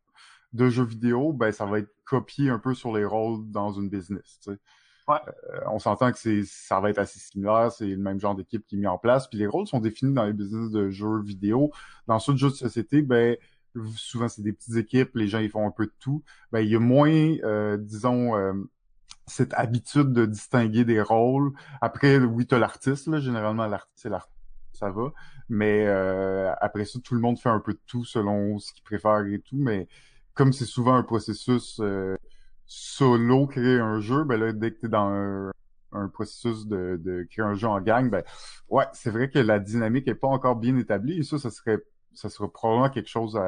de jeux vidéo, ben ça va être copié un peu sur les rôles dans une business. Tu sais. Ouais. Euh, on s'entend que c'est ça va être assez similaire, c'est le même genre d'équipe qui est mis en place. Puis les rôles sont définis dans les business de jeux vidéo. Dans ceux de jeux de société, ben souvent c'est des petites équipes, les gens ils font un peu de tout, ben il y a moins, euh, disons, euh, cette habitude de distinguer des rôles. Après, oui, t'as l'artiste, là, généralement l'artiste, c'est l'artiste, ça va. Mais euh, après ça, tout le monde fait un peu de tout selon ce qu'il préfère et tout. Mais comme c'est souvent un processus solo, créer un jeu, ben là, dès que t'es dans un, un processus de, de, créer un jeu en gang, ben ouais, c'est vrai que la dynamique est pas encore bien établie et ça, ça serait ça sera probablement quelque chose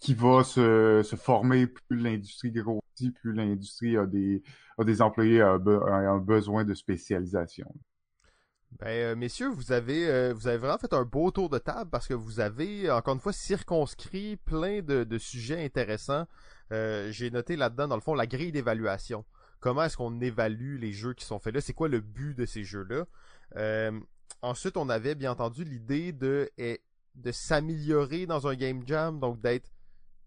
qui va se, se former plus l'industrie grossit, plus l'industrie a des, a des employés a, un besoin de spécialisation. Ben, euh, messieurs, vous avez, euh, vous avez vraiment fait un beau tour de table parce que vous avez, encore une fois, circonscrit plein de, de sujets intéressants. Euh, J'ai noté là-dedans, dans le fond, la grille d'évaluation. Comment est-ce qu'on évalue les jeux qui sont faits là? C'est quoi le but de ces jeux-là? Ensuite, on avait bien entendu l'idée de de s'améliorer dans un game jam, donc d'être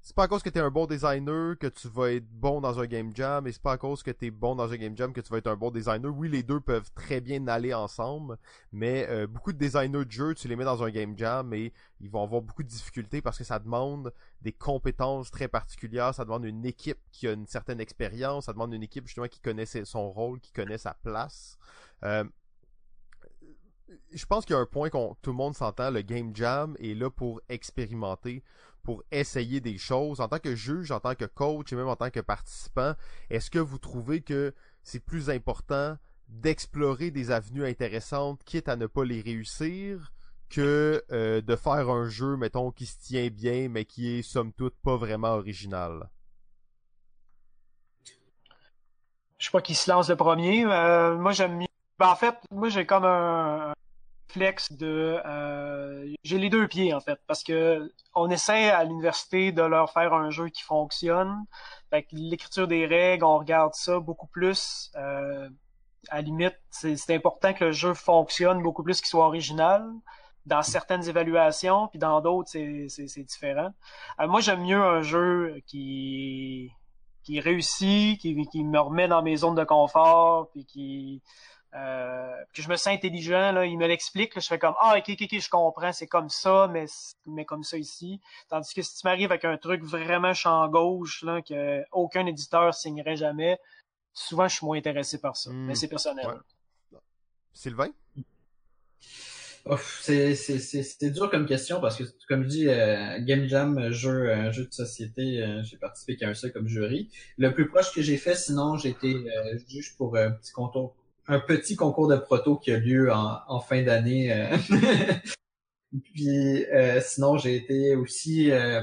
c'est pas à cause que t'es un bon designer que tu vas être bon dans un game jam, et c'est pas à cause que t'es bon dans un game jam que tu vas être un bon designer. Oui, les deux peuvent très bien aller ensemble, mais euh, beaucoup de designers de jeux, tu les mets dans un game jam et ils vont avoir beaucoup de difficultés parce que ça demande des compétences très particulières, ça demande une équipe qui a une certaine expérience, ça demande une équipe justement qui connaît son rôle, qui connaît sa place. Euh, je pense qu'il y a un point qu'on tout le monde s'entend, le game jam est là pour expérimenter, pour essayer des choses. En tant que juge, en tant que coach et même en tant que participant, est-ce que vous trouvez que c'est plus important d'explorer des avenues intéressantes, quitte à ne pas les réussir, que euh, de faire un jeu, mettons, qui se tient bien, mais qui est somme toute pas vraiment original? Je sais pas qui se lance le premier. Euh, moi, j'aime mieux. Ben, en fait, moi, j'ai comme un, flex de euh, j'ai les deux pieds en fait parce que on essaie à l'université de leur faire un jeu qui fonctionne. Fait l'écriture des règles on regarde ça beaucoup plus euh, à limite c'est important que le jeu fonctionne beaucoup plus qu'il soit original dans certaines évaluations puis dans d'autres c'est différent. Euh, moi j'aime mieux un jeu qui qui réussit qui, qui me remet dans mes zones de confort puis qui euh, que je me sens intelligent, là, il me l'explique, je fais comme Ah, ok, ok, ok, je comprends, c'est comme ça, mais, mais comme ça ici. Tandis que si tu m'arrives avec un truc vraiment champ gauche, là, que aucun éditeur signerait jamais, souvent je suis moins intéressé par ça. Mais hmm. c'est personnel. Sylvain? C'est dur comme question parce que, comme je dis, euh, Game Jam, jeu, un jeu de société, euh, j'ai participé qu'à un seul comme jury. Le plus proche que j'ai fait, sinon, j'ai été euh, juge pour un petit contour un petit concours de proto qui a lieu en, en fin d'année. Euh. Puis euh, sinon, j'ai été aussi, euh,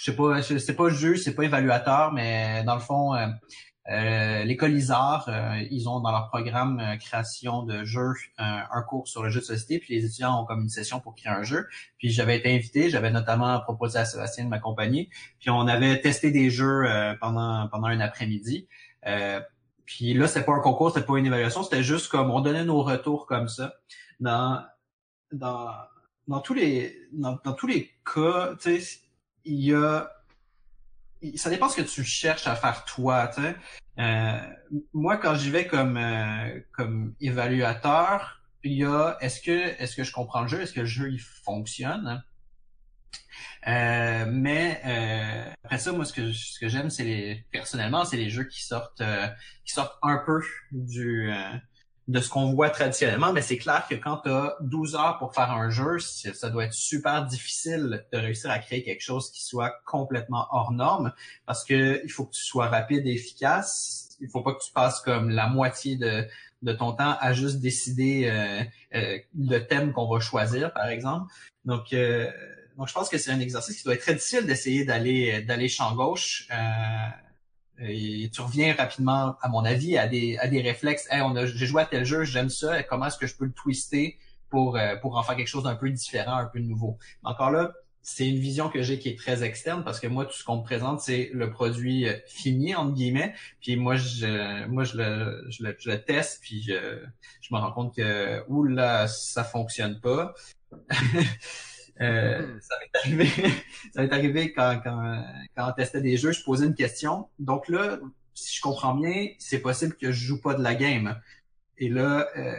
je sais pas, c'est pas juge, c'est pas évaluateur, mais dans le fond, euh, l'école Isard, ils ont dans leur programme création de jeux un cours sur le jeu de société, puis les étudiants ont comme une session pour créer un jeu. Puis j'avais été invité, j'avais notamment proposé à Sébastien de m'accompagner, puis on avait testé des jeux pendant pendant un après-midi. Puis là, c'était pas un concours, c'était pas une évaluation, c'était juste comme on donnait nos retours comme ça. Dans dans dans tous les dans, tous les cas, tu sais, il y a ça dépend ce que tu cherches à faire toi. Euh, moi, quand j'y vais comme euh, comme évaluateur, il y a est-ce que est-ce que je comprends le jeu, est-ce que le jeu il fonctionne? Euh, mais euh, après ça, moi, ce que ce que j'aime, c'est les personnellement, c'est les jeux qui sortent qui sortent un peu du de ce qu'on voit traditionnellement, mais c'est clair que quand tu as 12 heures pour faire un jeu, ça doit être super difficile de réussir à créer quelque chose qui soit complètement hors norme parce que il faut que tu sois rapide et efficace. Il faut pas que tu passes comme la moitié de, de ton temps à juste décider euh, euh, le thème qu'on va choisir, par exemple. Donc, euh, donc je pense que c'est un exercice qui doit être très difficile d'essayer d'aller d'aller champ gauche. Et tu reviens rapidement, à mon avis, à des, à des réflexes. Hey, on a, j'ai joué à tel jeu, j'aime ça. Comment est-ce que je peux le twister pour, euh, pour en faire quelque chose d'un peu différent, un peu nouveau? encore là, c'est une vision que j'ai qui est très externe parce que moi, tout ce qu'on me présente, c'est le produit euh, fini, entre guillemets. Puis moi, je, moi, je le, je le, je le teste, puis je, je me rends compte que, oula, ça fonctionne pas. Euh, hmm. ça m'est arrivé, ça m'est arrivé quand, quand, quand on testait des jeux, je posais une question. Donc là, si je comprends bien, c'est possible que je joue pas de la game. Et là, euh,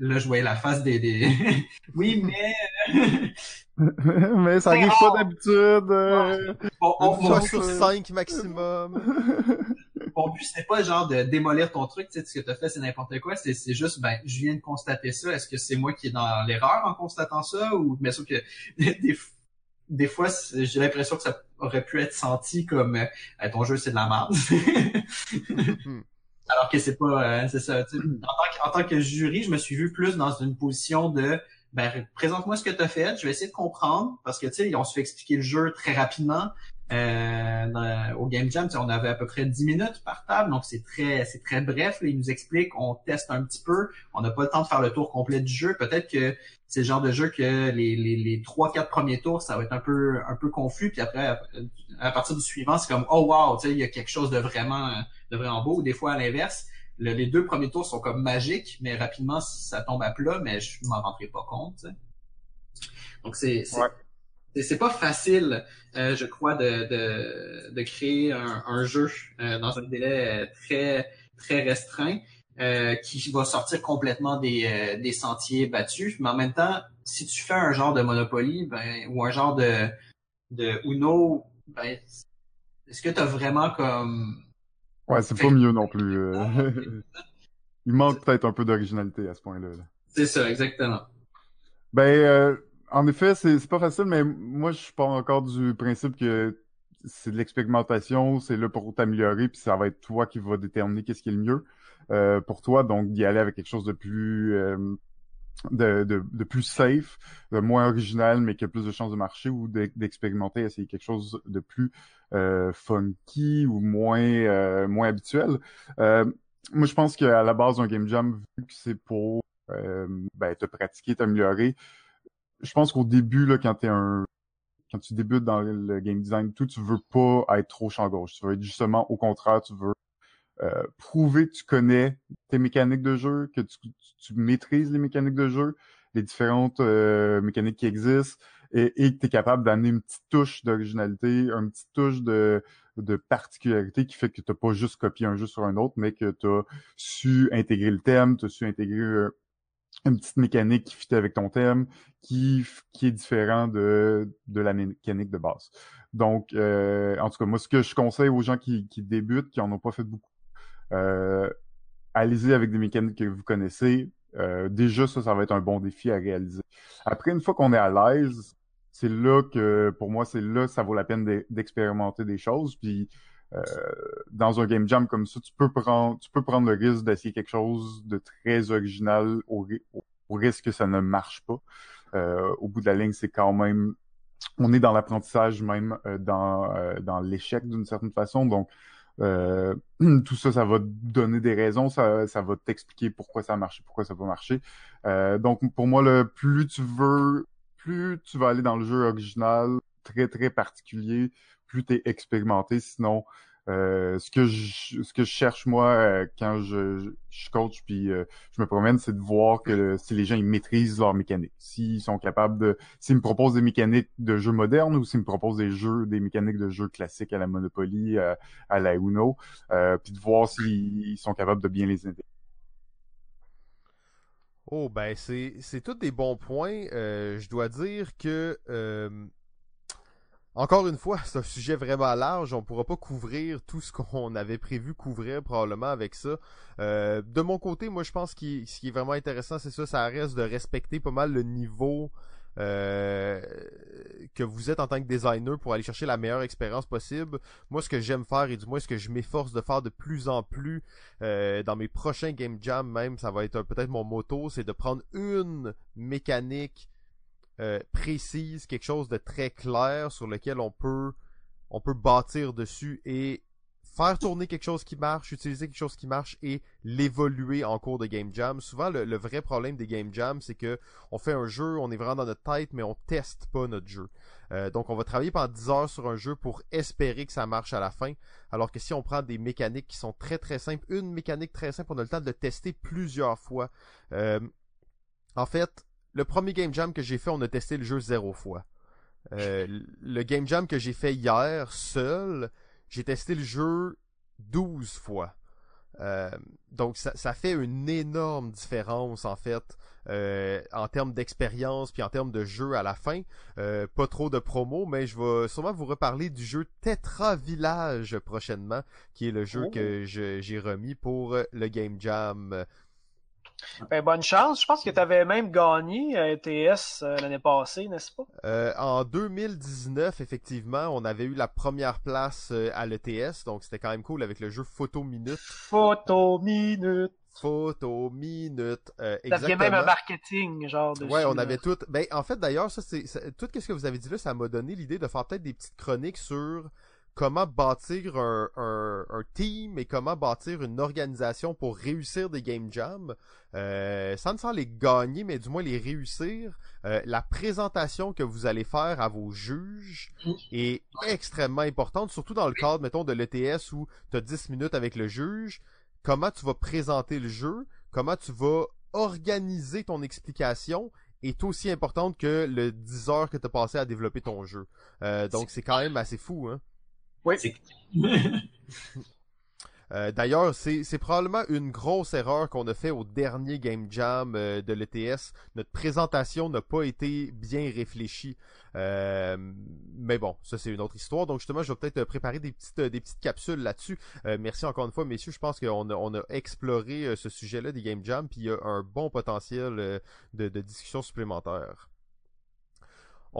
là, je voyais la face des, des... oui, mais mais ça arrive pas d'habitude. Euh... Bon, on, sur 5 maximum. Mon but, c'était pas genre de démolir ton truc, tu sais, ce que t'as fait, c'est n'importe quoi. C'est, c'est juste, ben, je viens de constater ça. Est-ce que c'est moi qui est dans l'erreur en constatant ça? Ou, bien sûr que des, des fois, j'ai l'impression que ça aurait pu être senti comme euh, ton jeu, c'est de la merde. Hmm. Alors que c'est pas, euh, c'est ça. Tu sais, en, tant que, en tant que jury, je me suis vu plus dans une position de ben présente-moi ce que tu as fait, je vais essayer de comprendre parce que tu sais, on se fait expliquer le jeu très rapidement. Euh, au Game Jam, on avait à peu près 10 minutes par table, donc c'est très c'est très bref. Là, ils nous expliquent, on teste un petit peu, on n'a pas le temps de faire le tour complet du jeu. Peut-être que c'est le genre de jeu que les les les trois quatre premiers tours, ça va être un peu un peu confus, puis après à, partir du suivant, c'est comme oh wow, il y a quelque chose de vraiment de vraiment beau. Des fois à l'inverse, les deux premiers tours sont comme magiques, mais rapidement ça tombe à plat, mais je m'en rendrai pas compte. Donc c'est c'est pas facile, euh, je crois, de, de, de créer un, un jeu euh, dans un délai très très restreint euh, qui va sortir complètement des, des sentiers battus. Mais en même temps, si tu fais un genre de Monopoly ben, ou un genre de, de Uno, ben, est-ce que tu as vraiment comme Ouais, c'est pas mieux non plus. Euh. Il manque peut-être un peu d'originalité à ce point-là. C'est ça, exactement. Ben, euh, en effet, c'est pas facile, mais moi, je pars encore du principe que c'est de l'expérimentation, c'est là pour t'améliorer, puis ça va être toi qui va déterminer qu'est-ce qui est le mieux euh, pour toi, donc d'y aller avec quelque chose de plus de, de, de, plus safe, de moins original, mais qui a plus de chances de marcher, ou d'expérimenter, essayer quelque chose de plus euh, funky ou moins euh, moins habituel. Euh, moi, je pense qu'à la base d'un game jam, vu que c'est pour ben, te pratiquer, t'améliorer, je pense qu'au début, là, quand t'es un quand tu débutes dans le game design, tout, tu veux pas être trop champ gauche. Tu veux être justement au contraire, tu veux euh, prouver que tu connais tes mécaniques de jeu, que tu, tu, maîtrises les mécaniques de jeu, les différentes euh, mécaniques qui existent, et, et que tu es capable d'amener une petite touche d'originalité, une petite touche de, de particularité qui fait que tu pas juste copié un jeu sur un autre, mais que tu as su intégrer le thème, tu as su intégrer euh, une petite mécanique qui fit avec ton thème, qui, qui est différent de, de la mécanique de base. Donc, en tout cas, moi, ce que je conseille aux gens qui, qui débutent, qui en ont pas fait beaucoup, euh, allez-y avec des mécaniques que vous connaissez. Euh, déjà, ça, ça va être un bon défi à réaliser. Après, une fois qu'on est à l'aise, c'est là que, pour moi, c'est là que ça vaut la peine d'expérimenter des choses. Puis, euh, dans un game jam comme ça, tu peux prendre, tu peux prendre le risque d'essayer quelque chose de très original au, risque que ça ne marche pas. Euh, au bout de la ligne, c'est quand même, on est dans l'apprentissage même euh, dans dans l'échec d'une certaine façon. Donc, euh, tout ça, ça va donner des raisons, ça, ça va t'expliquer pourquoi ça a marché, pourquoi ça va marcher. Euh, donc, pour moi, le plus tu veux, plus tu vas aller dans le jeu original, très, très particulier, plus tu es expérimenté. Sinon, Euh, ce que je ce que je cherche moi euh, quand je, je coach puis euh, je me promène, c'est de voir que si les gens ils maîtrisent leur mécanique, s'ils sont capables de, s'ils me proposent des mécaniques de jeux modernes ou s'ils me proposent des jeux, des mécaniques de jeux classiques à la Monopoly, à la Uno, puis de voir s'ils sont capables de bien les intégrer. Oh ben c'est c'est tous des bons points. je dois dire que encore une fois, c'est un sujet vraiment large. On pourra pas couvrir tout ce qu'on avait prévu couvrir probablement avec ça. Euh, de mon côté, moi je pense que ce qui est vraiment intéressant, c'est ça, ça reste de respecter pas mal le niveau euh, que vous êtes en tant que designer pour aller chercher la meilleure expérience possible. Moi, ce que j'aime faire et du moins ce que je m'efforce de faire de plus en plus euh, dans mes prochains game jam même, ça va être peut-être mon motto, c'est de prendre une mécanique euh, précise, quelque chose de très clair sur lequel on peut on peut bâtir dessus et faire tourner quelque chose qui marche, utiliser quelque chose qui marche et l'évoluer en cours de game jam. Souvent, le, vrai problème des game jam, c'est que on fait un jeu, on est vraiment dans notre tête, mais on teste pas notre jeu. Euh, donc, on va travailler pendant 10 heures sur un jeu pour espérer que ça marche à la fin. Alors que si on prend des mécaniques qui sont très très simples, une mécanique très simple, on a le temps de le tester plusieurs fois. Euh, en fait, le premier game jam que j'ai fait, on a testé le jeu zéro fois. Euh, le game jam que j'ai fait hier seul, j'ai testé le jeu 12 fois. Euh, donc ça, ça, fait une énorme différence en fait euh, en termes d'expérience puis en termes de jeu à la fin. pas trop de promo, mais je vais sûrement vous reparler du jeu Tetra Village prochainement, qui est le jeu oh. que j'ai remis pour le Game Jam ben, bonne chance. Je pense que tu avais même gagné à ETS euh, l'année passée, n'est-ce pas? Euh, en 2019, effectivement, on avait eu la première place euh, à l'ETS, donc c'était quand même cool avec le jeu Photo Minute. Photo Minute. Photo Minute. Euh, exactement. même un marketing, genre. de. ouais, on avait tout. Ben, en fait, d'ailleurs, ça, c'est tout ce que vous avez dit là, ça m'a donné l'idée de faire peut-être des petites chroniques sur comment bâtir un, un, team et comment bâtir une organisation pour réussir des game jams, euh, sans ne les gagner, mais du moins les réussir. Euh, la présentation que vous allez faire à vos juges est extrêmement importante, surtout dans le cadre, mettons, de l'ETS où tu as 10 minutes avec le juge. Comment tu vas présenter le jeu, comment tu vas organiser ton explication est aussi importante que le 10 heures que tu as passé à développer ton jeu. Euh, donc c'est quand même assez fou, hein. Oui. Euh, d'ailleurs, c'est probablement une grosse erreur qu'on a fait au dernier Game Jam euh, de l'ETS. Notre présentation n'a pas été bien réfléchie. Euh, mais bon, ça c'est une autre histoire. Donc justement, je vais peut-être préparer des petites, des petites capsules là-dessus. merci encore une fois, messieurs. Je pense qu'on a, on a exploré ce sujet-là des Game Jam, puis il y a un bon potentiel de, de discussion supplémentaire.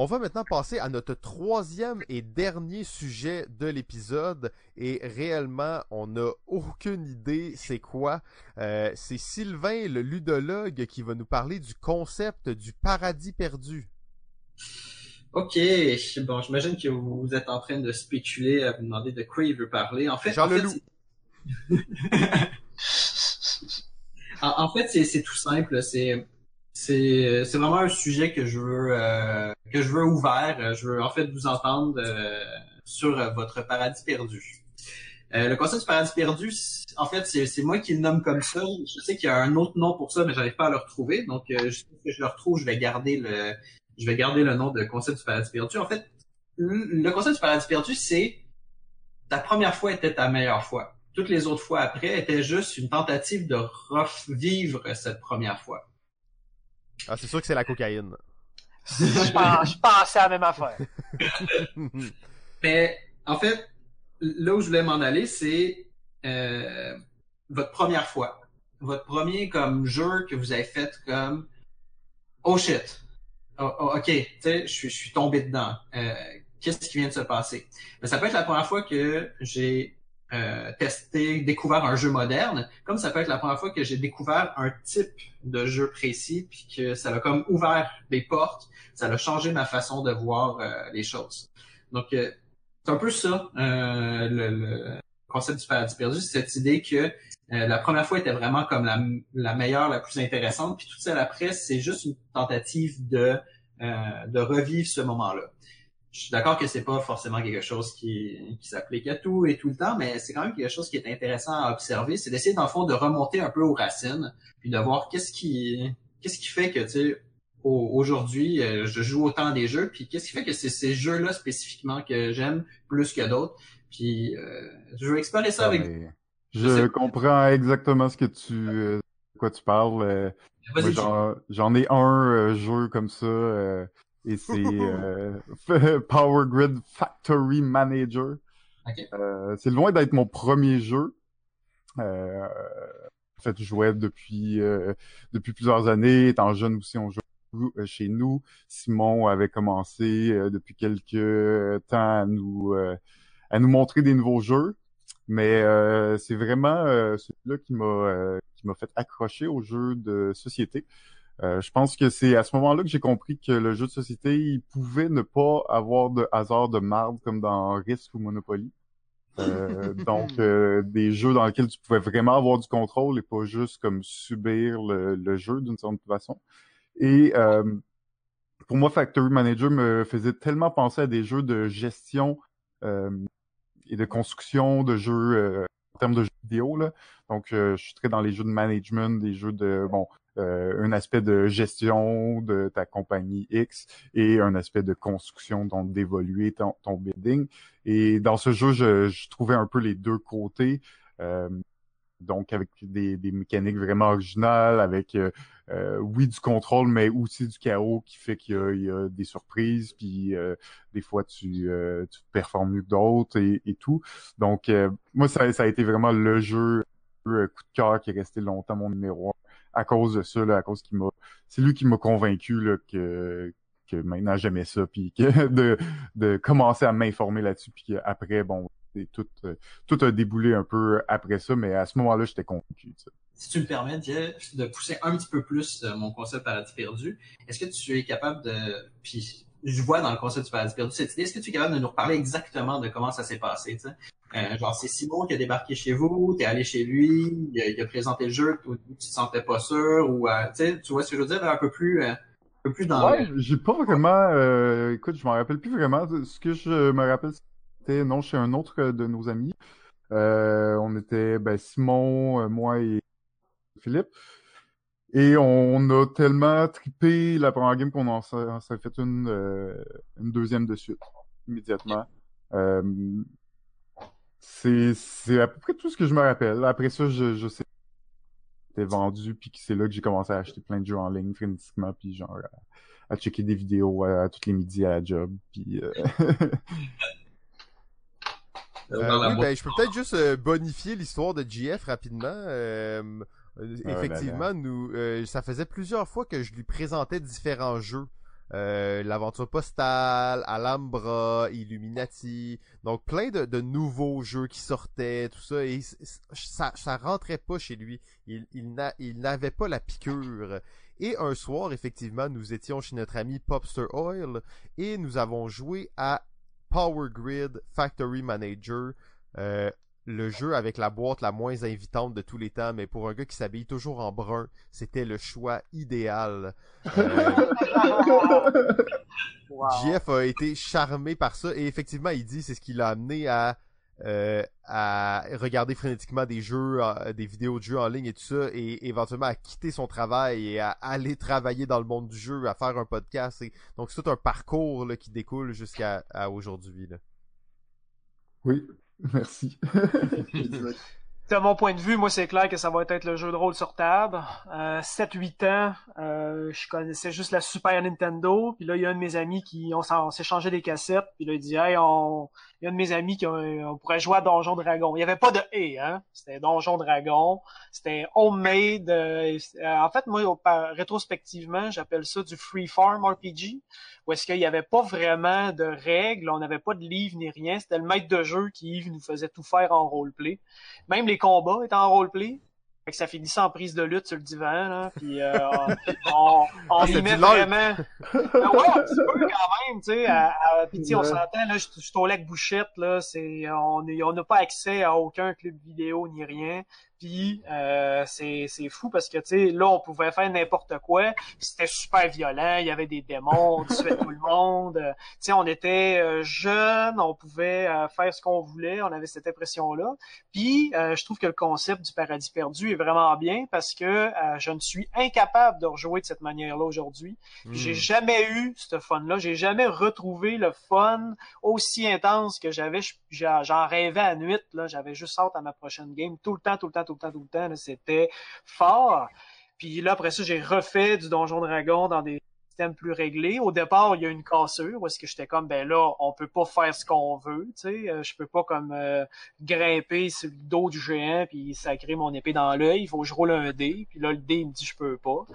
On va maintenant passer à notre troisième et dernier sujet de l'épisode et réellement on n'a aucune idée c'est quoi. Euh, c'est Sylvain le ludologue qui va nous parler du concept du paradis perdu. Ok, bon, j'imagine que vous êtes en train de spéculer à vous demander de quoi il veut parler. En fait, Jean en fait, en fait, c'est tout simple. C'est c'est vraiment un sujet que je veux euh, que je veux ouvert. Je veux en fait vous entendre euh, sur votre paradis perdu. Euh, le concept du paradis perdu, en fait, c'est moi qui le nomme comme ça. Je sais qu'il y a un autre nom pour ça, mais j'arrive pas à le retrouver. Donc, je, que je le retrouve, je vais garder le je vais garder le nom de concept du paradis perdu. En fait, le concept du paradis perdu, c'est ta première fois était ta meilleure fois. Toutes les autres fois après étaient juste une tentative de revivre cette première fois. Ah, c'est sûr que c'est la cocaïne. je, pensais à la même affaire. Mais en fait, là où je voulais m'en aller, c'est euh, votre première fois. Votre premier comme jeu que vous avez fait comme Oh shit. Oh, oh, ok, tu sais, je suis, je suis tombé dedans. Euh, Qu'est-ce qui vient de se passer? Mais ça peut être la première fois que j'ai euh, testé, découvert un jeu moderne, comme ça peut être la première fois que j'ai découvert un type de jeu précis, puis que ça a comme ouvert des portes, ça a changé ma façon de voir euh, les choses. Donc, euh, c'est un peu ça, le, le, concept du paradis perdu, c'est cette idée que la première fois était vraiment comme la, la, meilleure, la plus intéressante, puis tout ça après, c'est juste une tentative de, de revivre ce moment-là. Je suis d'accord que c'est pas forcément quelque chose qui, qui s'applique à tout et tout le temps, mais c'est quand même quelque chose qui est intéressant à observer, c'est d'essayer dans le fond de remonter un peu aux racines, puis de voir qu'est-ce qui qu'est-ce qui fait que tu sais aujourd'hui euh, je joue autant des jeux, puis qu'est-ce qui fait que c'est ces jeux-là spécifiquement que j'aime plus que d'autres, puis euh, je veux explorer ça Ah, avec. mais Je comprends exactement ce que tu euh, de quoi tu parles. euh, j'en j'en ai un euh, jeu comme ça euh, et c'est euh, Power Grid Factory Manager. Ok. Euh, c'est loin d'être mon premier jeu. Euh, en fait, je jouais depuis euh, depuis plusieurs années. Étant jeune aussi, on jouait euh, chez nous. Simon avait commencé euh, depuis quelques temps à nous euh, à nous montrer des nouveaux jeux. Mais euh, c'est vraiment euh, celui-là qui m'a euh, qui m'a fait accrocher au jeu de société. Euh, je pense que c'est à ce moment-là que j'ai compris que le jeu de société, il pouvait ne pas avoir de hasard de marde comme dans Risk ou Monopoly. Euh, donc, euh, des jeux dans lesquels tu pouvais vraiment avoir du contrôle et pas juste comme subir le, le jeu d'une certaine façon. Et euh, pour moi, Factory Manager me faisait tellement penser à des jeux de gestion euh, et de construction de jeux euh, en termes de jeux vidéo. Là. Donc, euh, je suis très dans les jeux de management, des jeux de bon, euh, un aspect de gestion de ta compagnie X et un aspect de construction, donc d'évoluer ton, ton building. Et dans ce jeu, je, je trouvais un peu les deux côtés. Euh, donc avec des, des mécaniques vraiment originales, avec euh, euh, oui du contrôle, mais aussi du chaos qui fait qu'il y y a des surprises, puis euh, des fois tu, euh, tu performes mieux que d'autres et, et tout. Donc euh, moi ça, ça a été vraiment le jeu euh, coup de cœur qui est resté longtemps mon numéro à cause de ça, là, à cause qu'il m'a, c'est lui qui m'a convaincu là, que que maintenant j'aimais ça, puis que de de commencer à m'informer là-dessus, puis qu'après bon tout euh, tout a déboulé un peu après ça, mais à ce moment-là j'étais convaincu. si tu me permets, de pousser un petit peu plus euh, mon concept paradis perdu, est-ce que tu es capable de, puis je vois dans le concept du paradis perdu cette idée, est-ce que tu es capable de nous reparler exactement de comment ça s'est passé, tu sais? Euh, genre, c'est Simon qui a débarqué chez vous, t'es allé chez lui, il a, il a présenté le jeu, tu te sentais pas sûr, ou, euh, tu vois ce que je veux dire, un peu plus, euh, un peu plus dans Ouais, j'ai pas vraiment. euh, écoute, je m'en rappelle plus vraiment. Ce que je me rappelle, c'était non chez un autre de nos amis. On était ben, Simon, moi et Philippe. Et on a tellement trippé la première game qu'on en s'est fait une, une deuxième de suite, immédiatement. Euh, c'est c'est à peu près tout ce que je me rappelle. Après ça, je, je sais vendu, puis que c'est là que j'ai commencé à acheter plein de jeux en ligne frénétiquement, puis genre à, à checker des vidéos à, à tous les midis à la job, puis euh, Euh, la oui, ben, je peux peut-être juste euh, bonifier l'histoire de GF rapidement. Euh, euh, là effectivement, nous, euh, ça faisait plusieurs fois que je lui présentais différents jeux. Euh, l'aventure postale, Alhambra, Illuminati, donc plein de, de nouveaux jeux qui sortaient, tout ça, et ça, ça rentrait pas chez lui. Il, il n'avait pas la piqûre. Et un soir, effectivement, nous étions chez notre ami Popster Oil et nous avons joué à Power Grid Factory Manager, euh, le jeu avec la boîte la moins invitante de tous les temps, mais pour un gars qui s'habille toujours en brun, c'était le choix idéal. Euh, Wow. JF a été charmé par ça et effectivement, il dit c'est ce qui l'a amené à euh, à regarder frénétiquement des jeux, euh, des vidéos de jeux en ligne et tout ça, et éventuellement à quitter son travail et à aller travailler dans le monde du jeu, à faire un podcast. Et... Donc c'est tout un parcours là, qui découle jusqu'à aujourd'hui. oui, merci. De mon point de vue, moi, c'est clair que ça va être le jeu de rôle sur table. Euh, 7-8 ans, euh, je connaissais juste la Super Nintendo. Puis là, il y a un de mes amis qui, on s'est changé des cassettes. Puis là, il dit, hey, on, il y a un de mes amis qui, euh, on pourrait jouer à Donjon Dragon. Il n'y avait pas de et, hein. C'était Donjon Dragon. C'était homemade. euh, en fait, moi, rétrospectivement, j'appelle ça du freeform RPG. Où est-ce qu'il n'y avait pas vraiment de règles, on n'avait pas de livre ni rien. C'était le maître de jeu qui nous faisait tout faire en roleplay. Même les combats étaient en roleplay. Fait que ça finissait en prise de lutte sur le divan, là. Puis euh, on, on Ah, y met vraiment. Ben ouais, un petit peu quand même, tu sais. à- à- Puis tu sais, on s'entend, là, je suis au lac Bouchette, là. C'est, on est- on n'a pas accès à aucun club vidéo ni rien. Puis euh, c'est c'est fou parce que tu sais là on pouvait faire n'importe quoi, c'était super violent, il y avait des démons, on tuait tout le monde. Tu sais on était euh, jeunes, on pouvait euh, faire ce qu'on voulait, on avait cette impression là. Puis euh, je trouve que le concept du paradis perdu est vraiment bien parce que je ne suis incapable de rejouer de cette manière-là aujourd'hui. J'ai hmm. jamais eu ce fun-là, j'ai jamais retrouvé le fun aussi intense que j'avais. J'en rêvais à nuit là, j'avais juste hâte à ma prochaine game tout le temps, tout le temps tout le temps, tout le temps. C'était fort. Puis là, après ça, j'ai refait du Donjon Dragon dans des systèmes plus réglés. Au départ, il y a une cassure où est-ce que j'étais comme, ben là, on peut pas faire ce qu'on veut, tu sais. Euh, je peux pas comme euh, grimper sur le dos du géant puis sacrer mon épée dans l'œil. Il faut que je roule un dé. Puis là, le dé, il me dit, je peux pas.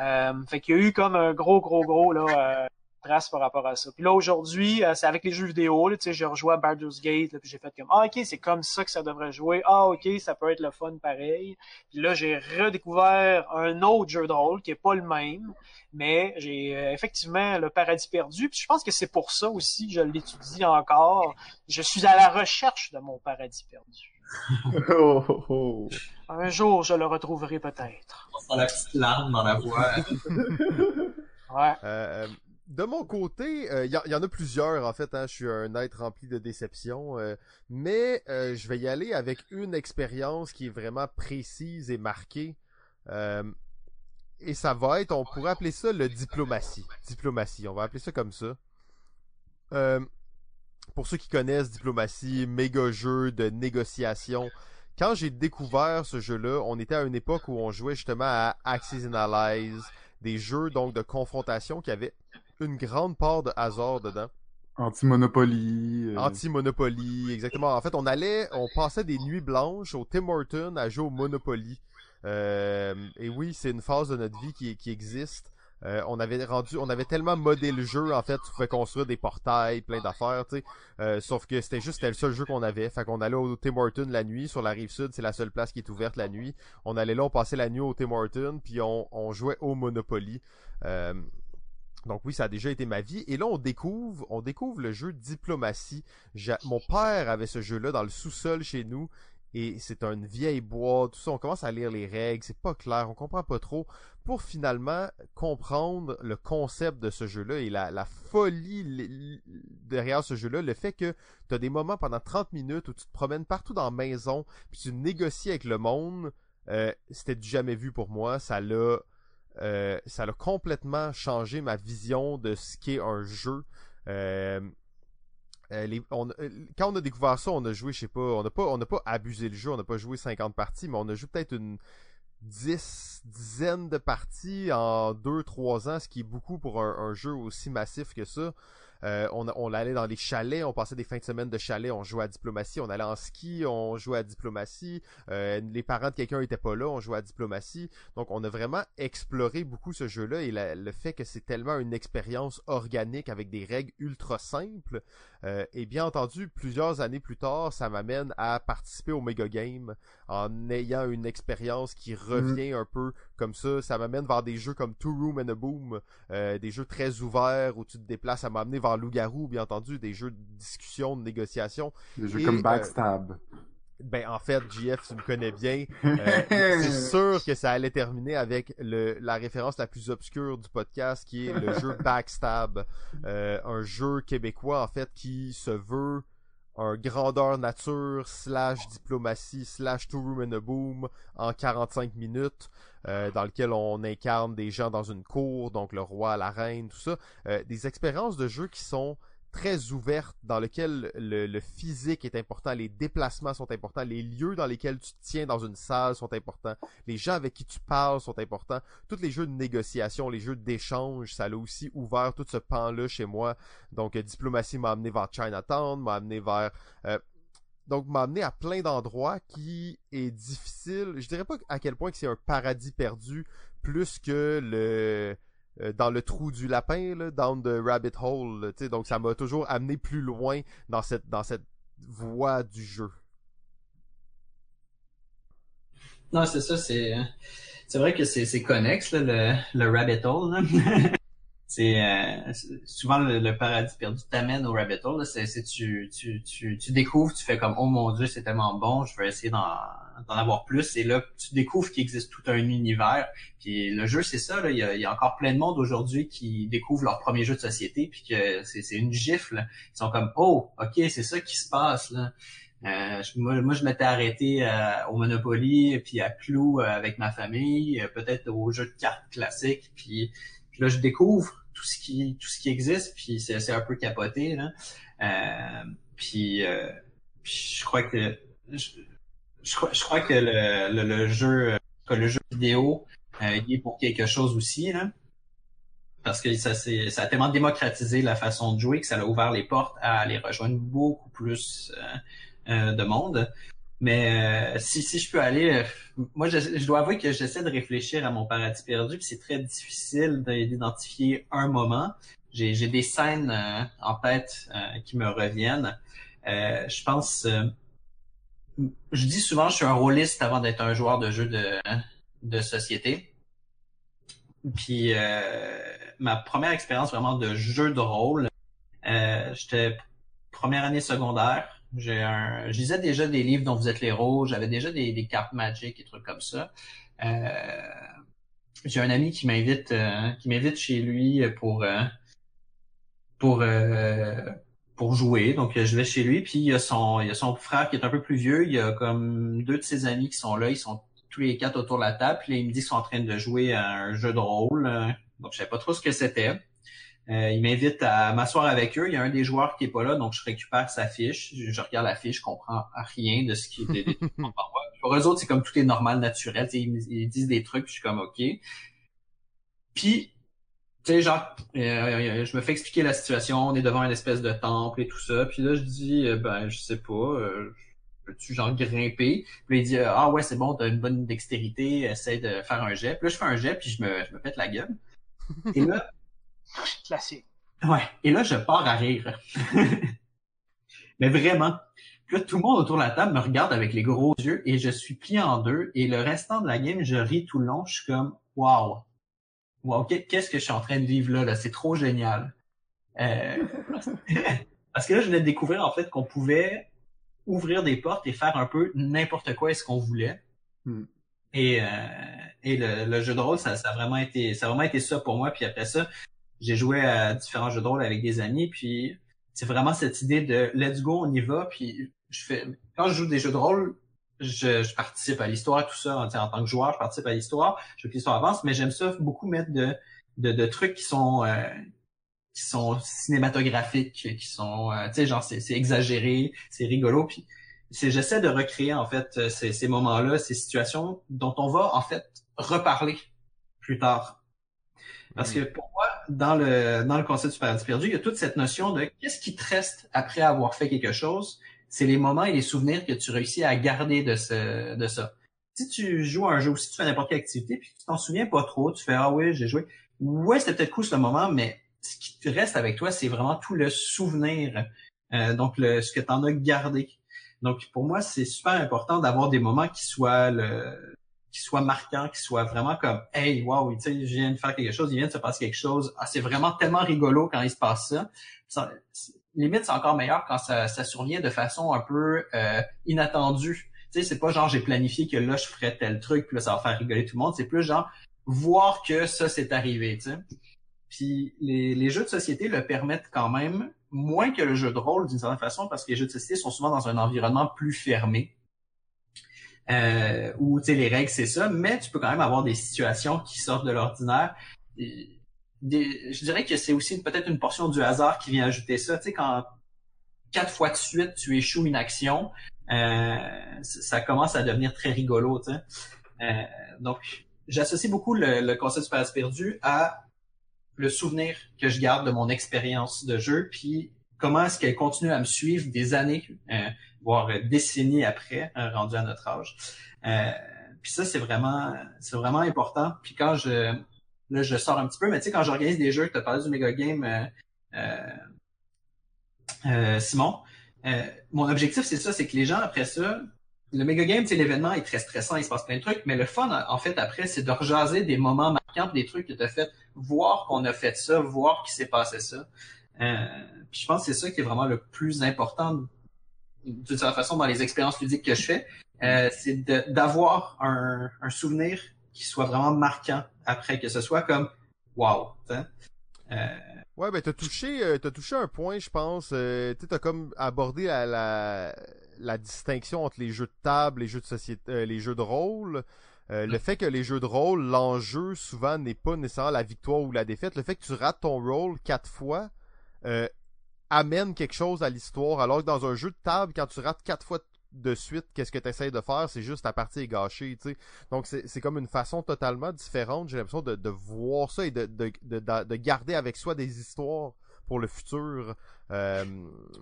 Euh, fait qu'il y a eu comme un gros, gros, gros, là trace par rapport à ça. Puis là aujourd'hui, euh, c'est avec les jeux vidéo, tu sais, j'ai rejoué à Baldur's Gate, puis j'ai fait comme ah OK, c'est comme ça que ça devrait jouer. Ah OK, ça peut être le fun pareil. Puis là, j'ai redécouvert un autre jeu de rôle qui est pas le même, mais j'ai euh, effectivement le paradis perdu. Puis je pense que c'est pour ça aussi que je l'étudie encore. Je suis à la recherche de mon paradis perdu. Oh, oh, oh. Un jour, je le retrouverai peut-être. On la petite larme dans la voix. ouais. Euh, de mon côté, il euh, y, en a plusieurs en fait. Hein, je suis un être rempli de déceptions, euh, mais euh, je vais y aller avec une expérience qui est vraiment précise et marquée. et ça va être, on pourrait appeler ça le diplomatie. Diplomatie, on va appeler ça comme ça. pour ceux qui connaissent diplomatie, méga jeu de négociation. Quand j'ai découvert ce jeu-là, on était à une époque où on jouait justement à Axis and des jeux donc de confrontation qui avaient une grande part de hasard dedans. Anti-Monopoly. Euh. Anti-Monopoly, exactement. En fait, on allait, on passait des nuits blanches au Tim Horton à jouer au Monopoly. Euh, et oui, c'est une phase de notre vie qui, qui existe. Euh, on avait rendu, on avait tellement modé le jeu en fait, tu pouvais construire des portails, plein d'affaires, tu sais. Euh, sauf que c'était juste le seul jeu qu'on avait. Fait qu'on allait au Tim Horton la nuit sur la rive sud, c'est la seule place qui est ouverte la nuit. On allait là, on passait la nuit au Tim Horton, puis on, on jouait au Monopoly. Euh, donc oui, ça a déjà été ma vie. Et là, on découvre, on découvre le jeu Diplomatie. Mon père avait ce jeu-là dans le sous-sol chez nous. Et c'est une vieille boîte, tout ça. On commence à lire les règles, c'est pas clair, on comprend pas trop. Pour finalement comprendre le concept de ce jeu-là et la, folie derrière ce jeu-là, le fait que tu des moments pendant 30 minutes où tu te promènes partout dans la maison, puis tu négocies avec le monde, euh, c'était du jamais vu pour moi. Ça l'a euh, ça a complètement changé ma vision de ce qu'est un jeu. Euh, euh, quand on a découvert ça, on a joué, je sais pas, on n'a pas, pas abusé le jeu, on n'a pas joué 50 parties, mais on a joué peut-être une 10 dizaine de parties en 2-3 ans, ce qui est beaucoup pour un, jeu aussi massif que ça. Euh, on, allait dans les chalets, on passait des fins de semaine de chalet, on jouait à diplomatie, on allait en ski, on jouait à diplomatie. Euh, les parents de quelqu'un étaient pas là, on jouait à diplomatie. Donc on a vraiment exploré beaucoup ce jeu-là et le fait que c'est tellement une expérience organique avec des règles ultra simples. Euh, et bien entendu, plusieurs années plus tard, ça m'amène à participer au Mega Game en ayant une expérience qui revient mm. un peu comme ça. Ça m'amène vers des jeux comme Two Room and a Boom, des jeux très ouverts où tu te déplaces à m'amener vers loup-garou, bien entendu, des jeux de discussion, de négociation. Des jeux comme euh, Backstab. Ben en fait, JF, tu me connais bien. Euh, c'est sûr que ça allait terminer avec le, la référence la plus obscure du podcast, qui est le jeu Backstab, euh, un jeu québécois en fait qui se veut un grandeur nature slash diplomatie slash two room and a boom en 45 minutes euh, dans lequel on incarne des gens dans une cour donc le roi la reine tout ça des expériences de jeu qui sont très ouverte dans lequel le, physique est important, les déplacements sont importants, les lieux dans lesquels tu tiens dans une salle sont importants, les gens avec qui tu parles sont importants, tous les jeux de négociation, les jeux d'échange, ça l'a aussi ouvert tout ce pan-là chez moi. Donc euh, diplomatie m'a amené vers Chinatown, m'a amené vers euh, donc m'a amené à plein d'endroits qui est difficile. Je dirais pas à quel point que c'est un paradis perdu plus que le euh, dans le trou du lapin, là, down the rabbit hole. sais donc ça m'a toujours amené plus loin dans cette dans cette voie du jeu. Non, c'est ça, c'est c'est vrai que c'est c'est connexe le, le rabbit hole. c'est euh, souvent le, paradis perdu t'amène au rabbit hole. C'est tu, tu tu tu découvres, tu fais comme oh mon dieu c'est tellement bon, je vais essayer d'en avoir plus. Et là, tu découvres qu'il existe tout un univers. Puis le jeu, c'est ça. Là. Il, y a, il y a encore plein de monde aujourd'hui qui découvrent leur premier jeu de société, puis que c'est, c'est une gifle. Ils sont comme oh, ok, c'est ça qui se passe là. Euh, moi, moi, je m'étais arrêté euh, au Monopoly, puis à Clou euh, avec ma famille, euh, peut-être aux jeux de cartes classiques, puis, puis, là, je découvre tout ce qui tout ce qui existe, puis c'est, un peu capoté. Là. puis, puis je crois que je, je, crois, je crois que le, le, le jeu que le jeu vidéo il est pour quelque chose aussi. Là parce que ça, ça a tellement démocratisé la façon de jouer que ça a ouvert les portes à aller rejoindre beaucoup plus euh, euh, de monde. Mais euh, si, si je peux aller, euh, moi je, je, dois avouer que j'essaie de réfléchir à mon paradis perdu, puis c'est très difficile d'identifier un moment. J'ai, des scènes en tête qui me reviennent. je pense, je dis souvent, je suis un rôliste avant d'être un joueur de jeux de, de société. Puis ma première expérience vraiment de jeu de rôle, j'étais première année secondaire. J'ai un, je lisais déjà des livres dont vous êtes les héros, j'avais déjà des, des cartes magiques et trucs comme ça. Euh, j'ai un ami qui m'invite, euh, qui m'invite chez lui pour euh, pour euh, pour jouer. Donc je vais chez lui, puis il y a son il y a son frère qui est un peu plus vieux. Il y a comme deux de ses amis qui sont là, ils sont tous les quatre autour de la table. Puis là, il me dit qu'ils sont en train de jouer à un jeu de rôle. Donc je savais pas trop ce que c'était. Euh, il m'invite à m'asseoir avec eux. Il y a un des joueurs qui est pas là, donc je récupère sa fiche. Je, regarde la fiche, je comprends rien de ce qui est Pour eux autres, c'est comme tout est normal, naturel. Ils, disent des trucs, puis je suis comme OK. Puis, tu sais, genre, euh, euh, je me fais expliquer la situation. On est devant une espèce de temple et tout ça. Puis là, je dis, ben, je sais pas. peux-tu genre grimper? Puis il dit Ah ouais, c'est bon, t'as une bonne dextérité, essaie de faire un jet. Puis là, je fais un jet, puis je me, je me pète la gueule. Et là, Classique. Ouais. Et là, je pars à rire. Mais vraiment. là, tout le monde autour de la table me regarde avec les gros yeux et je suis plié en deux. Et le restant de la game, je ris tout le long. Je suis comme, wow. Wow, qu'est-ce que je suis en train de vivre là? là? C'est trop génial. Euh... Parce que là, je venais de découvrir en fait qu'on pouvait ouvrir des portes et faire un peu n'importe quoi est-ce qu'on voulait. Hmm. Et, euh, et le, le, jeu de rôle, ça, ça, a vraiment été, ça a vraiment été ça pour moi. Puis après ça, j'ai joué à différents jeux de rôle avec des amis, puis c'est vraiment cette idée de let's go, on y va, puis je fais quand je joue des jeux de rôle, je, je participe à l'histoire, tout ça, en, en, tant que joueur, je participe à l'histoire, je veux que l'histoire avance, mais j'aime ça beaucoup mettre de, de, de trucs qui sont euh, qui sont cinématographiques, qui sont, euh, tu sais, genre c'est, exagéré, c'est rigolo, puis c'est j'essaie de recréer en fait ces, ces moments-là, ces situations dont on va en fait reparler plus tard. Parce que pour moi, dans le, dans le concept du paradis perdu, il y a toute cette notion de qu'est-ce qui te reste après avoir fait quelque chose. C'est les moments et les souvenirs que tu réussis à garder de, ce, de ça. Si tu joues à un jeu ou si tu fais n'importe quelle activité, puis tu t'en souviens pas trop, tu fais Ah oui, j'ai joué. Ouais, c'était peut-être cool ce moment, mais ce qui te reste avec toi, c'est vraiment tout le souvenir. Euh, donc, le, ce que tu en as gardé. Donc, pour moi, c'est super important d'avoir des moments qui soient le, qui soit marquant, qui soit vraiment comme Hey, wow, tu sais, je viens de faire quelque chose, il vient de se passer quelque chose. Ah, c'est vraiment tellement rigolo quand il se passe ça. limite, c'est encore meilleur quand ça, ça, survient de façon un peu euh, inattendue. Tu sais, c'est pas genre j'ai planifié que là je ferais tel truc, puis là ça va faire rigoler tout le monde. C'est plus genre voir que ça s'est arrivé, tu sais. Puis les, les jeux de société le permettent quand même, moins que le jeu de rôle d'une certaine façon, parce que les jeux de société sont souvent dans un environnement plus fermé euh, où les règles c'est ça, mais tu peux quand même avoir des situations qui sortent de l'ordinaire. je dirais que c'est aussi peut-être une portion du hasard qui vient ajouter ça. Tu sais, quand quatre fois de suite tu échoues une action, euh, ça commence à devenir très rigolo. Euh, donc, j'associe beaucoup le, concept du paradis perdu à le souvenir que je garde de mon expérience de jeu, puis comment est-ce qu'elle continue à me suivre des années. Euh, voire décennies après, hein, rendu à notre âge. Euh, puis ça, c'est vraiment, c'est vraiment important. Puis quand je, là, je sors un petit peu, mais tu sais, quand j'organise des jeux, tu as parlé du Mega Game, euh, euh, euh Simon, euh, mon objectif, c'est ça, c'est que les gens, après ça, le Mega Game, c'est l'événement est très stressant, il se passe plein de trucs, mais le fun, en fait, après, c'est de rejaser des moments marquants, des trucs que tu as fait, voir qu'on a fait ça, voir qu'il s'est passé ça. Euh, puis je pense que c'est ça qui est vraiment le plus important d'une certaine façon dans les expériences ludiques que je fais. euh, c'est d'avoir un, un souvenir qui soit vraiment marquant après, que ce soit comme wow. Euh... Ouais, ben t'as touché, euh, t'as touché un point, je pense. Euh, tu t'as comme abordé la, la, la, distinction entre les jeux de table, les jeux de société, les jeux de rôle. Euh, le fait que les jeux de rôle, l'enjeu souvent n'est pas nécessairement la victoire ou la défaite. Le fait que tu rates ton rôle quatre fois amène quelque chose à l'histoire. Alors que dans un jeu de table, quand tu rates quatre fois de suite, qu'est-ce que tu essaies de faire, c'est juste ta partie est gâchée, tu sais. Donc c'est comme une façon totalement différente, j'ai l'impression de, de, voir ça et de, de, de, garder avec soi des histoires pour le futur. Euh,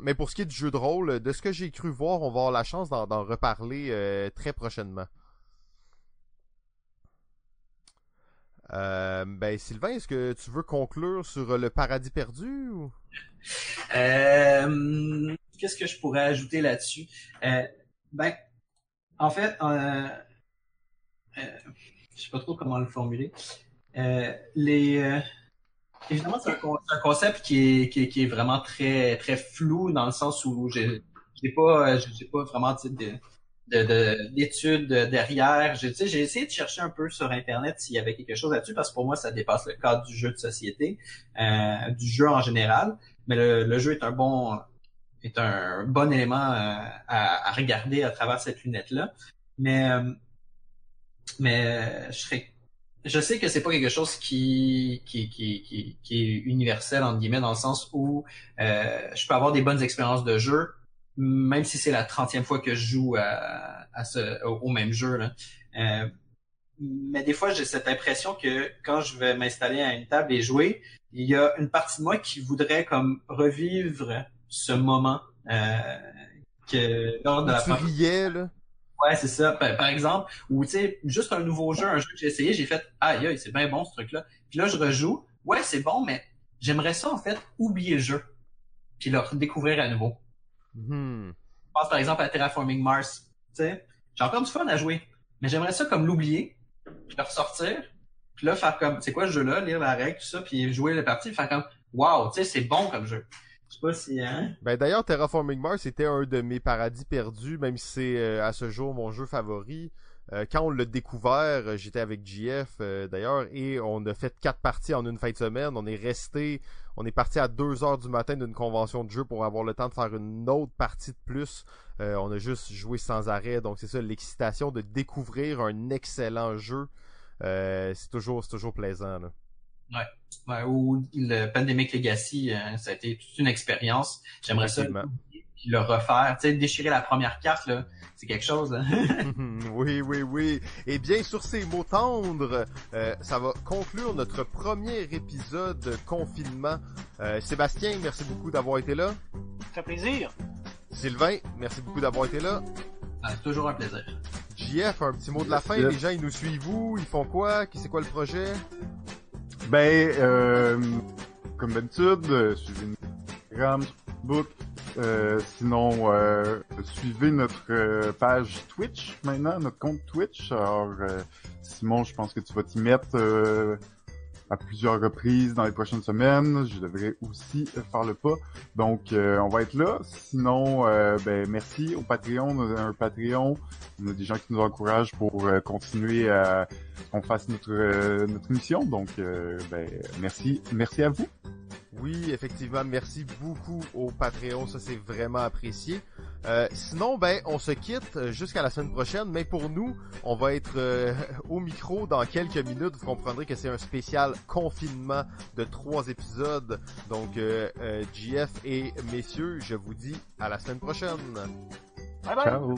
mais pour ce qui est du jeu de rôle, de ce que j'ai cru voir, on va avoir la chance d'en reparler euh, très prochainement. Euh, ben Sylvain, est-ce que tu veux conclure sur le paradis perdu ou... Qu'est-ce que je pourrais ajouter là-dessus? Ben, en fait, euh, euh, je sais pas trop comment le formuler. Euh, les, euh, évidemment, c'est un, concept qui est, qui qui, est, vraiment très, très flou dans le sens où j'ai pas, j'ai pas vraiment de, de, d'études derrière. J'ai, essayé de chercher un peu sur Internet s'il y avait quelque chose là-dessus parce que pour moi, ça dépasse le cadre du jeu de société, euh, du jeu en général. Mais le, le jeu est un bon, est un bon élément euh, à, regarder à travers cette lunette-là. Mais, euh, mais je serais je sais que c'est pas quelque chose qui, qui, qui, qui, qui est universel, entre guillemets, dans le sens où euh, je peux avoir des bonnes expériences de jeu, même si c'est la trentième fois que je joue à, à ce, au, même jeu. Là. Euh, mais des fois, j'ai cette impression que quand je vais m'installer à une table et jouer, il y a une partie de moi qui voudrait comme revivre ce moment euh, que lors de la tu riais, là. Ouais, c'est ça. Par, exemple, ou tu sais, juste un nouveau jeu, un jeu que j'ai essayé, j'ai fait aïe aïe, c'est bien bon ce truc-là. Puis là, je rejoue. Ouais, c'est bon, mais j'aimerais ça en fait oublier le jeu, puis le redécouvrir à nouveau. Hmm. Je pense par exemple à Terraforming Mars. Tu sais, j'ai encore du fun à jouer, mais j'aimerais ça comme l'oublier, puis le ressortir, puis là faire comme, c'est quoi ce jeu-là, lire la règle, tout ça, puis jouer la partie, faire comme, wow, tu sais, c'est bon comme jeu. Je sais pas si, hein? Ben d'ailleurs, Terraforming Mars était un de mes paradis perdus, même si c'est euh, à ce jour mon jeu favori. Euh, quand on l'a découvert, euh, j'étais avec JF d'ailleurs, et on a fait quatre parties en une fin de semaine. On est resté, on est parti à 2 heures du matin d'une convention de jeu pour avoir le temps de faire une autre partie de plus. on a juste joué sans arrêt, donc c'est ça l'excitation de découvrir un excellent jeu. c'est toujours, c'est toujours plaisant. Là. Ouais. ouais. Ou le Pandemic Legacy, euh, ça a été toute une expérience. J'aimerais ça puis le refaire. Tu sais, déchirer la première carte, là, c'est quelque chose. Hein? oui, oui, oui. Et bien, sur ces mots tendres, euh, ça va conclure notre premier épisode confinement. Euh, Sébastien, merci beaucoup d'avoir été là. Ça fait plaisir. Sylvain, merci beaucoup d'avoir été là. Ah, c'est toujours un plaisir. JF, un petit mot de la fin. Les gens, ils nous suivent où? Ils font quoi? C'est quoi le projet? Ben, euh, comme d'habitude, euh, suivez notre Instagram, Euh, sinon, euh, suivez notre euh, page Twitch maintenant, notre compte Twitch. Alors, Simon, je pense que tu vas t'y mettre à plusieurs reprises dans les prochaines semaines. Je devrais aussi faire le pas. Donc, euh, on va être là. Sinon, euh, ben, merci au Patreon. On a un Patreon. On a des gens qui nous encouragent pour euh, continuer à qu'on fasse notre, notre mission. Donc, ben, merci. Merci à vous. Oui, effectivement, merci beaucoup au Patreon, ça c'est vraiment apprécié. Euh, sinon, ben, on se quitte euh, jusqu'à la semaine prochaine, mais pour nous, on va être euh, au micro dans quelques minutes. Vous comprendrez que c'est un spécial confinement de trois épisodes. Donc, GF et messieurs, je vous dis à la semaine prochaine. Bye bye. Ciao.